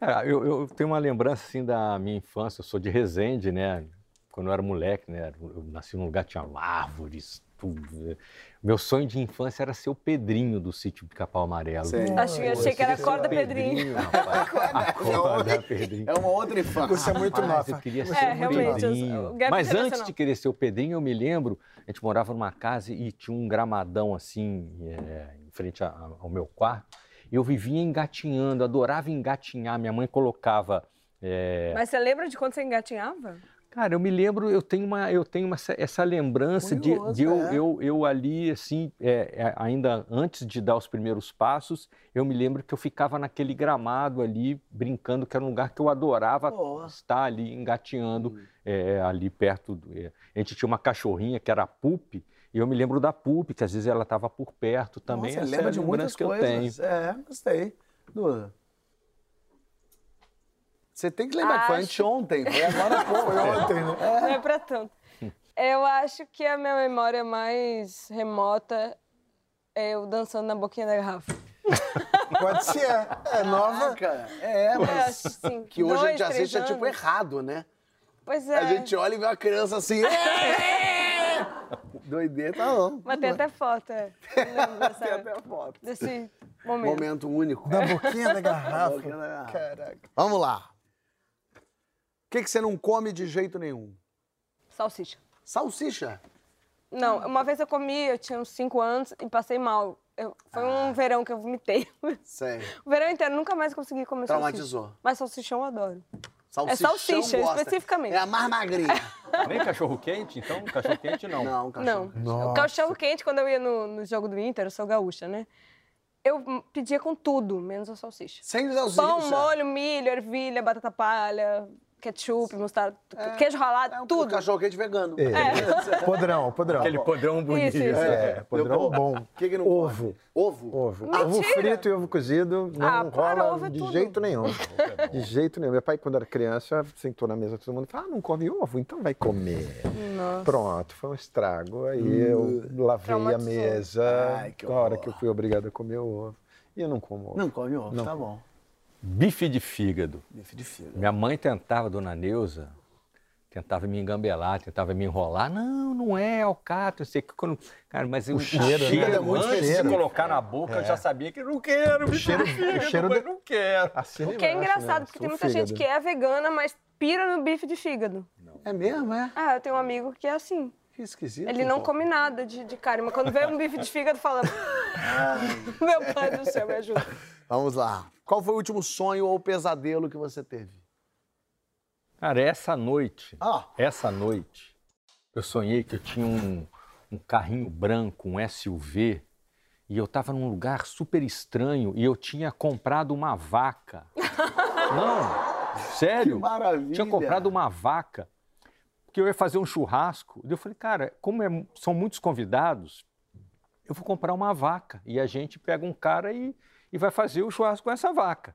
Cara, eu, eu tenho uma lembrança assim da minha infância. Eu sou de Resende, né? Quando eu era moleque, né? Eu nasci num lugar que tinha árvores, tudo. né? Meu sonho de infância era ser o Pedrinho do sítio de Capão Amarelo. Sei. Achei, achei que era corda Pedrinho. rapaz. Acorda, Pedrinho. É uma outra infância. Você é muito Rapaz, nova. eu queria ser É, o realmente, Pedrinho. gap Mas antes de querer ser o Pedrinho, eu me lembro, a gente morava numa casa e tinha um gramadão assim, é, em frente a- ao meu quarto. E eu vivia engatinhando, adorava engatinhar. Minha mãe colocava. é, Mas você lembra de quando você engatinhava? Cara, eu me lembro, eu tenho uma, eu tenho uma, essa- lembrança de, Curioso, de eu, é. eu, eu ali, assim, é, é, ainda antes de dar os primeiros passos, eu me lembro que eu ficava naquele gramado ali, brincando, que era um lugar que eu adorava estar ali, engatinhando, é, ali perto. Do, é. A gente tinha uma cachorrinha que era a Pupi, e eu me lembro da Pupi, que às vezes ela estava por perto também. Nossa, essa é lembra a de muitas que eu coisas. tenho. É, gostei. Duda. Você tem que lembrar que foi Acho- anteontem, foi agora pouco. Foi ontem, né? Não é pra tanto. Eu acho que a minha memória mais remota é eu dançando na boquinha da garrafa. Pode ser. É nova. Caraca, É, Eu mas acho, assim, que hoje a dois, gente assiste é tipo anos. errado, né? Pois é. A gente olha e vê uma criança assim. "É!" Doideira, tá bom. Mas tem até foto, é. Eu lembro Tem até foto. desse momento. Momento único. Da boquinha da garrafa. Boquinha da garrafa. Caraca. Vamos lá. O que, que você não come de jeito nenhum? Salsicha. Salsicha. Não, uma vez eu comi, eu tinha uns 5 anos e passei mal. Eu- foi Ah. um verão que eu vomitei. Sério. O verão inteiro, nunca mais consegui comer Traumatizou. salsicha. Mas salsichão eu adoro. Salsichão salsicha, gosta. especificamente. É a mais magrinha. Nem cachorro quente, então? Cachorro quente não. Não, cachorro. Não. O cachorro quente, quando eu ia no, no jogo do Inter, eu sou gaúcha, né? Eu pedia com tudo, menos a salsicha. Sem salsicha. Pão, molho, milho, ervilha, batata palha, ketchup, mostarda, queijo ralado, É um tudo. cachorro quente vegano. É. Podrão, podrão. Aquele podrão bonito. Isso, isso. É, podrão bom. O que, que não Ovo. Ovo? Ovo. Mentira! Ovo frito e ovo cozido não Ah, para, rola ovo é de tudo. jeito nenhum. De jeito nenhum. Meu pai, quando era criança, sentou na mesa todo mundo e falou: ah, não come ovo? Então vai comer. Nossa. Pronto, foi um estrago. Aí eu lavei a mesa Ai, que na hora que eu fui obrigado a comer o ovo. E eu não como ovo. Não come ovo, Não. tá bom. Bife de fígado. Bife de fígado. Minha mãe tentava, dona Neuza, tentava me engambelar, tentava me enrolar. Não, não é alcatra, eu sei que quando. Cara, mas o, cheiro, né? É muito antes cheiro. de colocar na boca, eu já sabia que não quero, bife cheiro- de fígado, o cheiro mãe, de- não quero. Assina O que é engraçado, né? porque tem O muita gente fígado. que é vegana, mas pira no bife de fígado. É mesmo, é? Ah, eu tenho um amigo que é assim. Que esquisito. Ele não pô. come nada de, de carne, mas quando vê um bife de fígado, fala... Meu pai do céu, me ajuda. Vamos lá. Qual foi o último sonho ou pesadelo que você teve? Cara, essa noite, Ah. essa noite, eu sonhei que eu tinha um, um carrinho branco, um SUV, e eu estava num lugar super estranho e eu tinha comprado uma vaca. Não, sério. Que maravilha. Tinha comprado uma vaca, porque eu ia fazer um churrasco. E eu falei, cara, como é- são muitos convidados, eu vou comprar uma vaca. E a gente pega um cara e, e vai fazer o churrasco com essa vaca.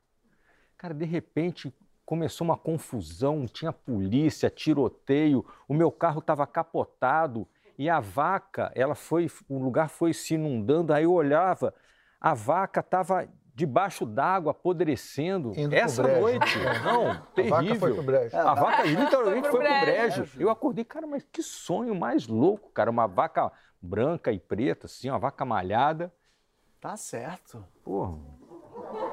Cara, de repente começou uma confusão, tinha polícia, tiroteio, o meu carro estava capotado e a vaca, ela foi, o lugar foi se inundando, aí eu olhava, a vaca estava debaixo d'água, apodrecendo. Indo Essa brejo. noite, não, A terrível. vaca foi pro brejo. A vaca literalmente Foi foi pro brejo. Eu acordei, cara, mas que sonho mais louco, cara. Uma vaca branca e preta, assim, uma vaca malhada. Tá certo. Porra.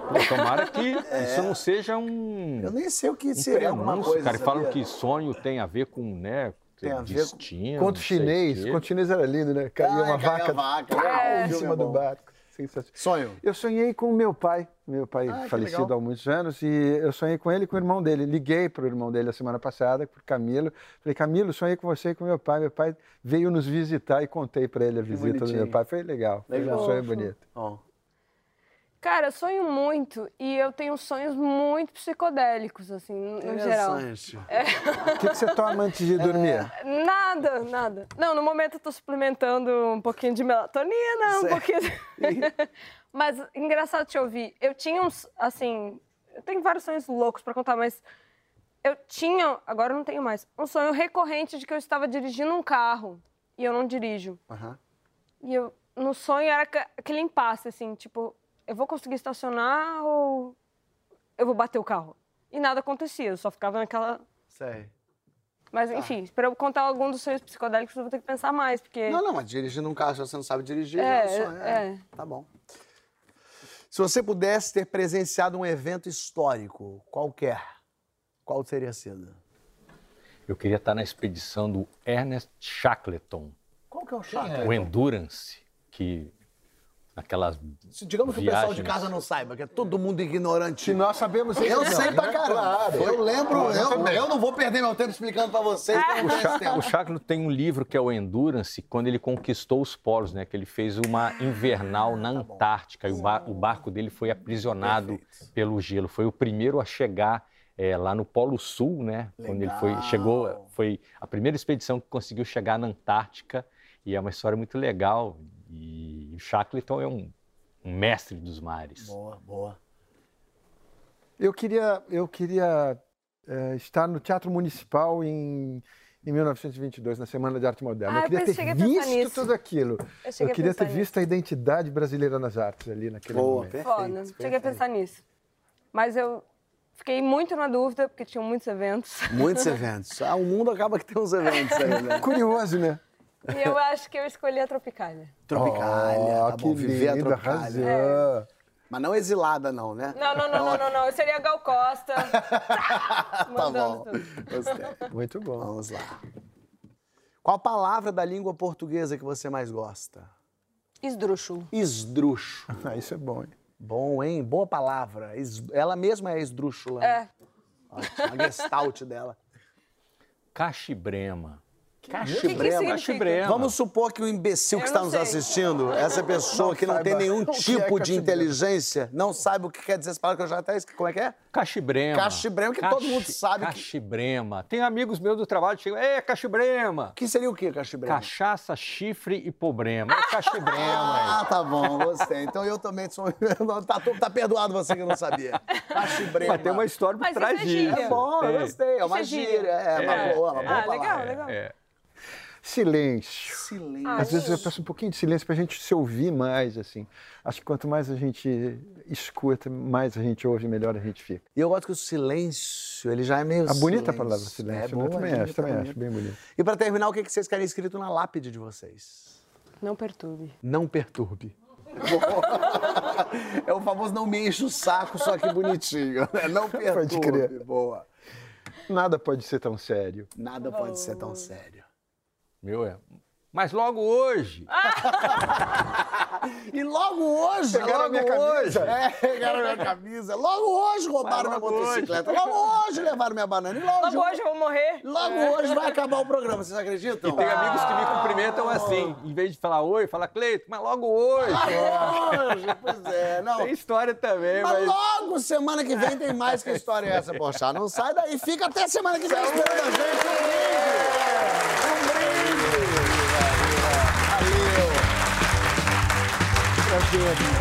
Pô, tomara que isso não seja um, Eu nem sei o que um seria alguma coisa. cara. E falam que sonho tem a ver com, né, Tem a ver com- destino. Conto chinês. Conto chinês era lindo, né? Caía Ai, uma caía vaca vaca. em É, cima filme do barco. Sensacional. Sonho. Eu sonhei com o meu pai, meu pai Ah, que falecido há muitos anos, e eu sonhei com ele e com o irmão dele. Liguei para o irmão dele a semana passada, para Camilo. Falei, Camilo, sonhei com você e com meu pai. Meu pai veio nos visitar e contei para ele a visita do bonitinho. meu pai. Foi legal. Foi Legal. um sonho bonito. Ó. Cara, eu sonho muito e eu tenho sonhos muito psicodélicos, assim, no geral. Interessante. O que, que você toma antes de dormir? Nada, nada. Não, no momento eu tô suplementando um pouquinho de melatonina, um Certo. pouquinho. de- mas engraçado te ouvir. Eu tinha uns, assim, eu tenho vários sonhos loucos pra contar, mas eu tinha, agora eu não tenho mais, um sonho recorrente de que eu estava dirigindo um carro e eu não dirijo. Aham. E eu, no sonho era aquele impasse, assim, tipo, eu vou conseguir estacionar ou eu vou bater o carro? E nada acontecia, eu só ficava naquela. Sei. Mas, enfim, para eu contar algum dos sonhos psicodélicos, eu vou ter que pensar mais, porque. Não, não, mas dirigindo um carro, se você não sabe dirigir, É, é, sonho, é. é. Tá bom. Se você pudesse ter presenciado um evento histórico, qualquer, qual teria sido? Eu queria estar na expedição do Ernest Shackleton, Qual que é o chato? o Endurance, que naquelas Digamos que o pessoal de casa não saiba, que é todo mundo ignorante. Se nós sabemos isso, Eu não, sei pra né? caramba. Claro. Eu lembro, eu, eu não vou perder meu tempo explicando pra vocês, esse O tempo. Shackleton tem um livro que é o Endurance, quando ele conquistou os polos, né? Que ele fez uma invernal na Antártica e o, ba- o barco dele foi aprisionado pelo gelo. Foi o primeiro a chegar eh, lá no Polo Sul, né? Quando ele foi, chegou, foi a primeira expedição que conseguiu chegar na Antártica e é uma história muito legal. E o Shackleton é um, um mestre dos mares. Boa, boa. Eu queria, eu queria eh, estar no Teatro Municipal em, em 1922, na Semana de Arte Moderna. Ah, eu eu queria ter a pensar visto nisso. tudo aquilo. Eu Eu queria ter nisso. visto a identidade brasileira nas artes ali naquele Boa, momento. perfeito. Foda, cheguei a perfeito. pensar nisso. Mas eu fiquei muito na dúvida, porque tinham muitos eventos. Muitos eventos. Ah, o mundo acaba que tem uns eventos aí, né? Curioso, né? E eu acho que eu escolhi a Tropicália. Tropicália, Oh, tá que bom, viver a Tropicália. arrasou. Mas não exilada, não, né? Não, não, não, não, não, não. Eu seria Gal Costa. Tá mandando bom. tudo. Muito bom. Vamos lá. Qual palavra da língua portuguesa que você mais gosta? Esdrúxulo. Esdrúxulo. Ah, isso é bom, hein? Bom, hein? Boa palavra. Ela mesma é esdrúxula. né? É. Ótimo. A gestalt dela. Cachibrema. Cachibrema. Cachibrema. Vamos supor que o imbecil que está não nos sei. assistindo, essa pessoa que não tem nenhum que é tipo de cachibrema. inteligência, não sabe o que quer dizer essa palavra que eu já até esqueci. Como é que é? Cachibrema. Cachibrema, que todo mundo sabe que- Cachibrema. Tem amigos meus do trabalho que chegam, é cachibrema. Que seria o que, cachibrema? Cachaça, chifre e problema. É cachibrema. Ah, tá bom, gostei. Então eu também sou. tá, tá perdoado você que não sabia. Cachibrema. Mas tem uma história por trás é disso. É bom, eu gostei. É uma é gíria. É, uma É, boa, uma boa Ah, legal, legal. Silêncio. Silêncio. Às vezes eu peço um pouquinho de silêncio para a gente se ouvir mais, assim. Acho que quanto mais a gente escuta, mais a gente ouve, melhor a gente fica. E eu gosto que o silêncio, ele já é meio. A bonita silêncio. palavra silêncio, É né? boa, também é acho, bonita, também bonita. acho, bem bonito. E pra terminar, o que que vocês querem escrito na lápide de vocês? Não perturbe. Não perturbe. é o famoso não me enche o saco, só que bonitinho. né? Não perturbe. Pode crer. Boa. Nada pode ser tão sério. Nada pode ser tão sério. Meu é. Mas logo hoje. E logo hoje, Pegaram a logo minha camisa. hoje, é, pegaram a minha camisa. Logo hoje roubaram minha logo motocicleta. Logo hoje levaram minha banana. E logo, Logo hoje eu vou morrer. logo hoje vai acabar o programa. Vocês acreditam? Tem amigos que me cumprimentam assim. Em vez de falar oi, fala Cleito, mas logo hoje. Hoje, pois é. Não, Tem história também, Mas mas. logo, semana que vem, tem mais que história é essa, poxa. Não sai daí, fica até semana que vem esperando a gente. Brinde! Valeu! Prazer, gente.